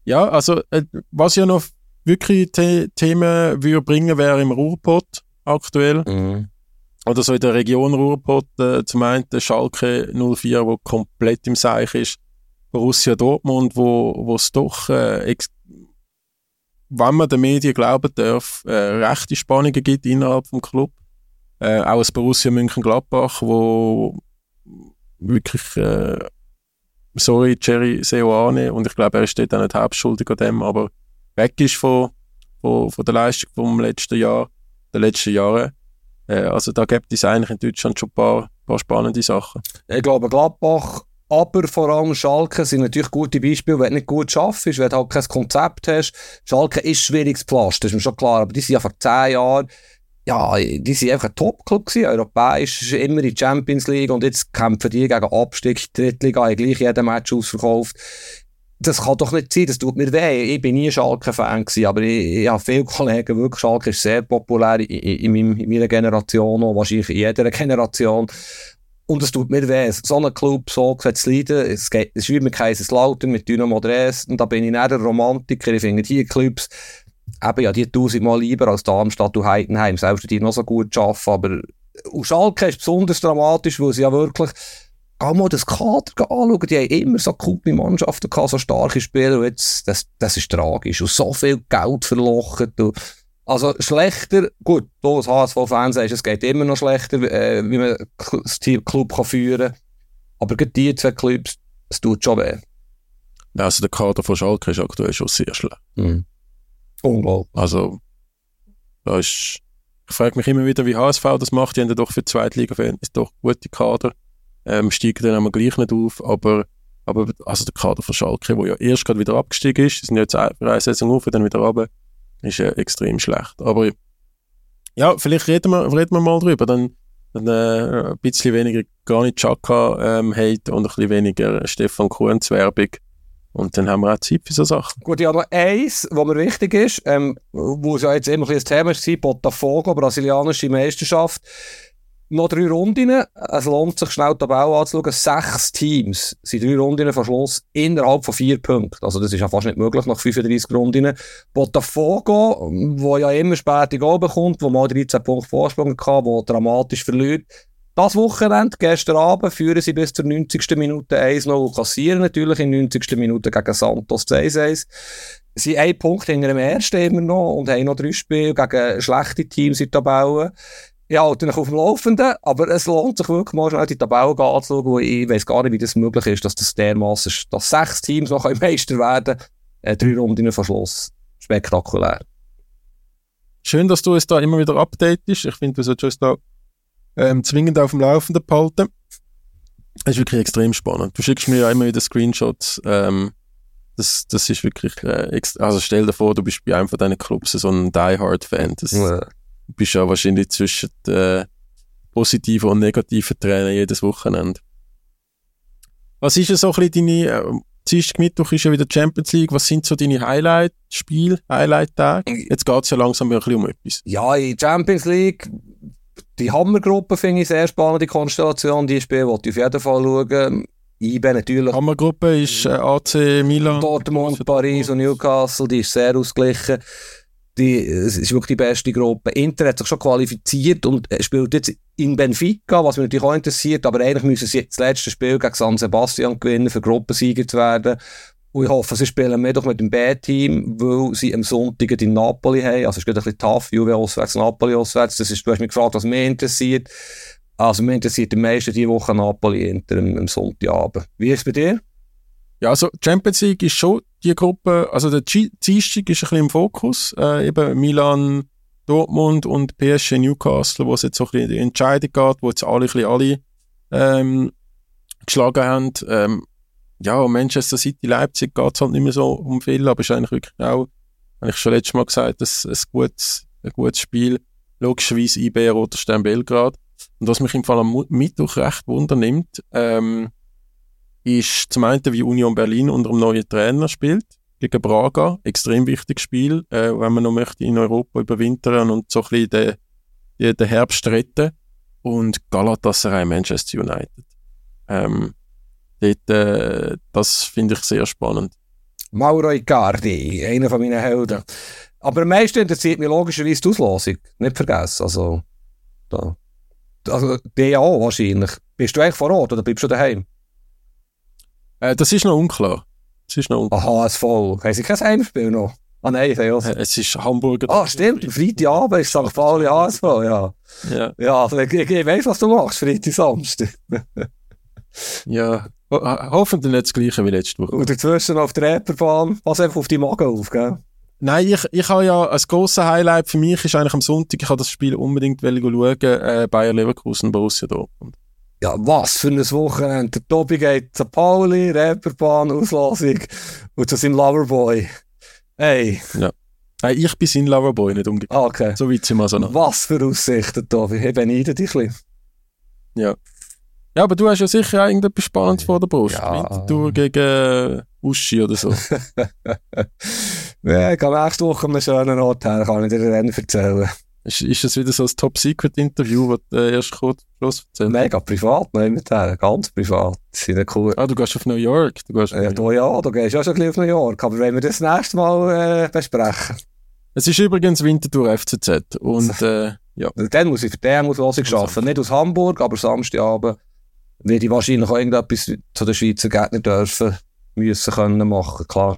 Ja, also äh, was ja noch wirklich The Themen würde bringen, wäre im Ruhrpott aktuell. Mhm. Oder so in der Region Ruhrpott, äh, zum einen der Schalke 04, wo komplett im Seich ist. Borussia Dortmund, wo es doch, äh, wenn man den Medien glauben darf, äh, rechte Spannungen gibt innerhalb des Club. Äh, auch das Borussia München-Gladbach, wo wirklich äh, sorry, Jerry Seoane, und ich glaube, er ist auch nicht hauptschuldig an dem, aber weg ist von, von, von der Leistung vom letzten Jahr, der letzten Jahre. Äh, also da gibt es eigentlich in Deutschland schon ein paar, paar spannende Sachen. Ich glaube, Gladbach, aber vor allem Schalke sind natürlich gute Beispiele, wenn du nicht gut schaffst, wenn du halt kein Konzept hast. Schalke ist schwierig zu pflastern, das ist mir schon klar, aber die sind ja vor zehn Jahren ja, die sind einfach ein Top-Club gewesen, europäisch, immer in die Champions League und jetzt kämpfen die gegen Abstieg, Drittliga, haben gleich jeden Match ausverkauft. Das kann doch nicht sein, das tut mir weh. Ich bin nie Schalke-Fan gewesen, aber ich, ich habe viele Kollegen, wirklich, Schalke ist sehr populär in, in, in, in meiner Generation, auch wahrscheinlich in jeder Generation. Und es tut mir weh, so ein Club so zu leiden. Es, geht, es ist wie mit Kaiserslautern, mit Dynamo Dresden, da bin ich der Romantiker, ich finde hier Clubs, eben ja die tausendmal lieber als Darmstadt und Heidenheim, selbst die noch so gut arbeiten, aber und Schalke ist besonders dramatisch, weil sie ja wirklich Geh mal das Kader anschauen, die haben immer so coole Mannschaften gehabt, so starke Spieler, und jetzt, das, das ist tragisch. Und so viel Geld verlochen. also schlechter, gut, du als HSV-Fan sagst, es geht immer noch schlechter, äh, wie man das Club kann führen kann. Aber gerade die zwei Clubs, es tut schon weh. Also der Kader von Schalke ist aktuell schon sehr schlecht. Mhm. Unglaublich. Also, da ist, ich frage mich immer wieder, wie HSV das macht. Die haben ja doch für die Zweitliga ist doch gute Kader. Ähm, steigen dann aber gleich nicht auf, aber, aber also der Kader von Schalke, der ja erst gerade wieder abgestiegen ist, sind jetzt eine Saison auf und dann wieder runter, ist äh, extrem schlecht. Aber ja, vielleicht reden wir, reden wir mal drüber, dann, dann äh, ein bisschen weniger gar nicht Chaka ähm, Hate und ein bisschen weniger Stefan Kuhns Werbung und dann haben wir auch Zeit für so Sachen. Gut, ja, noch eins, was mir wichtig ist, ähm, wo es ja jetzt immer ein Thema ist, Botafogo, brasilianische Meisterschaft. noch drei Runden. Es lohnt sich schnell die Tabelle anzuschauen. Sechs Teams sind drei Runden vor Schluss innerhalb von vier Punkten. Also das ist ja fast nicht möglich nach 35 Runden. Gehen, wo ja immer später Goal bekommt, wo mal 13 Punkte Vorsprung hatte, wo dramatisch verliert. Das Wochenende, gestern Abend, führen sie bis zur 90. Minute 1-0 und kassieren natürlich in 90. Minute gegen Santos 2-1. Sie sind ein Punkt hinter dem ersten immer noch und haben noch drei Spiele gegen schlechte Teams in der Tabelle. Ja, mich auf dem Laufenden, aber es lohnt sich wirklich mal schnell die Tabelle anzuschauen, ich weiß gar nicht, wie das möglich ist, dass das dermaßen, dass sechs Teams noch Meister werden äh, drei Runden vor Schluss. Spektakulär. Schön, dass du es da immer wieder updatest. Ich finde, du solltest uns da ähm, zwingend auf dem Laufenden behalten. Das ist wirklich extrem spannend. Du schickst mir ja immer wieder Screenshots. Ähm, das, das ist wirklich, äh, also stell dir vor, du bist bei einem von deinen Clubs so ein Die-Hard-Fan. Ja. Du bist ja wahrscheinlich zwischen äh, positiven und negativen Tränen jedes Wochenende. Was ist so ein bisschen deine, äh, Dienstag, Mittwoch ist ja wieder Champions League. Was sind so deine Highlight-Spiele, Highlight-Tage? Jetzt geht es ja langsam ein bisschen um etwas. Ja, in Champions League die Hammergruppe finde ich sehr spannend, die Konstellation. Die Spiele wollte ich auf jeden Fall schauen. IB natürlich. Hammergruppe ist äh, AC Milan. Dortmund, Paris und Newcastle, die ist sehr ausgeglichen. Die, es ist wirklich die beste Gruppe. Inter hat sich schon qualifiziert und spielt jetzt in Benfica, was mich natürlich auch interessiert, aber eigentlich müssen sie das letzte Spiel gegen San Sebastian gewinnen, für Gruppensieger zu werden. Und ich hoffe, sie spielen mehr doch mit dem B-Team, weil sie am Sonntag in Napoli haben. Also es ist ein bisschen tough, Juve auswärts, Napoli auswärts. Das ist, du hast mich gefragt, was mich interessiert. Also mich interessiert am meisten diese Woche Napoli hinter am, am Sonntagabend. Wie ist es bei dir? Ja, also Champions League ist schon die Gruppe, also der Dienstag ist ein bisschen im Fokus. Äh, eben Milan, Dortmund und PSG Newcastle, wo es jetzt so ein bisschen die Entscheidung geht, wo jetzt alle ein bisschen alle ähm, geschlagen haben. Ähm, ja, Manchester City, Leipzig geht es halt nicht mehr so um viel, aber es ist eigentlich wirklich auch, habe ich schon letztes Mal gesagt, ein, ein, gutes, ein gutes Spiel. Logischerweise IB Roterstein Belgrad. Und was mich im Fall am Mittwoch recht wundernimmt, ähm, ist zum einen, wie Union Berlin unter einem neuen Trainer spielt, gegen Braga. Extrem wichtiges Spiel, äh, wenn man noch möchte in Europa überwintern und so ein bisschen den, den, den Herbst retten. Und Galatasaray Manchester United. Ähm, dort, äh, das finde ich sehr spannend. Mauro Icardi, einer von meinen Helden. Aber am meisten interessiert mich logischerweise die Auslosung. Nicht vergessen. Also, da. also auch wahrscheinlich. Bist du eigentlich vor Ort oder bleibst du daheim? Äh, das ist noch unklar. Das ist noch unklar. Aha, es voll. Haben sie kein Heimspiel noch? Ah nein, ich ja. Äh, es ist Hamburger. Ah, stimmt. Freitagabend ist St. Pauli ASV, ja. Ja, ja also, ich, ich, ich weiß, was du machst, Freitag, Samstag. ja, Ho hoffentlich nicht das gleiche wie letzte Woche. Und dazwischen auf der Reeperbahn, pass einfach auf die Magen auf, gell? Nein, ich, ich habe ja, ein grosses Highlight für mich ist eigentlich am Sonntag, ich habe das Spiel unbedingt schauen, äh, Bayer Leverkusen, Borussia Dortmund. Ja, was für ein Wochenende. Der Tobi geht zu Pauli, Reeperbahn, Auslosung und zu seinem Loverboy. Hey. Ja. Nein, ich bin sein Loverboy, nicht umgekehrt. Ah, okay. So weit sind wir so noch. Was für Aussichten, Tobi. Ich beneide dich ein bisschen. Ja. Ja, aber du hast ja sicher irgendetwas Spannendes vor der Brust. Ja. Winterthur gegen äh, Uschi oder so. ja, ich gehe nächste Woche an einen schönen Ort her, kann ich dir dann erzählen. Ist, ist das wieder so ein Top-Secret-Interview, das du äh, erst kurz Schluss erzählt Mega privat, nein, mit her, ganz privat. Ist cool. Ah, du gehst auf New York? Du gehst ja, du, ja, du gehst ja schon ein bisschen auf New York, aber wenn wir das nächste Mal äh, besprechen. Es ist übrigens Winterthur FCZ und äh, ja. Dann muss ich für den muss ich arbeiten, nicht aus Hamburg, aber Samstagabend werde ich wahrscheinlich auch irgendetwas zu den Schweizer Gegnern dürfen, müssen können machen, klar.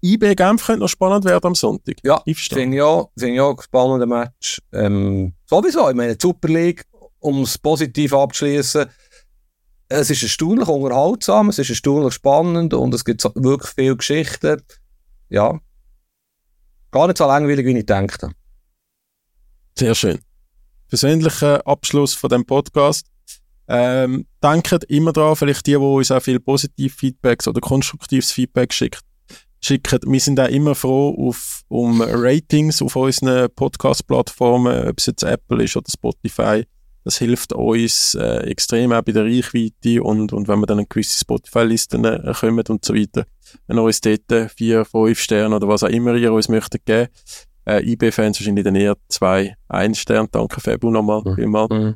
IB Genf könnte noch spannend werden am Sonntag. Ja, finde ich auch, finde ich auch ein spannender Match. Ähm, sowieso, ich meine, die Super League, um es positiv abzuschließen, es ist erstaunlich unterhaltsam, es ist erstaunlich spannend und es gibt wirklich viele Geschichten. Ja, gar nicht so langweilig, wie ich dachte. Sehr schön. Persönlicher Abschluss von dem Podcast. Ähm, denkt immer daran, vielleicht die, die uns auch viel positiv Feedbacks oder konstruktives Feedback schickt, schicken. Wir sind auch immer froh auf, um Ratings auf unseren Podcast-Plattformen, ob es jetzt Apple ist oder Spotify. Das hilft uns äh, extrem auch bei der Reichweite und, und wenn wir dann eine gewisse Spotify-Listen äh, kommen und so weiter. Wenn uns dort vier, fünf Sterne oder was auch immer ihr uns möchtet geben, Äh, IB-Fans wahrscheinlich dann eher zwei, ein Stern. Danke Fabu nochmal, Mhm. vielmals. Mhm.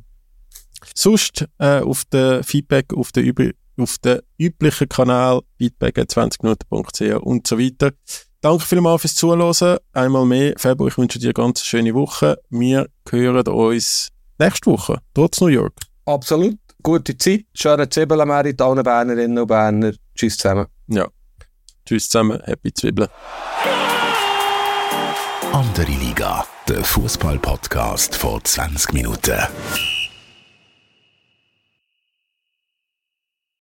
Sonst äh, auf der Feedback auf der, üb auf der üblichen Kanal feedback 20minuten.ch und so weiter. Danke vielmals fürs Zuhören. Einmal mehr. Fabio, ich wünsche dir eine ganz schöne Woche. Wir hören uns nächste Woche, trotz New York. Absolut. Gute Zeit. Schöne Zwiebeln, allen Bernerinnen und Berner. Tschüss zusammen. Ja. Tschüss zusammen. Happy Zwiebeln. Andere Liga, der Fußball-Podcast vor 20 Minuten.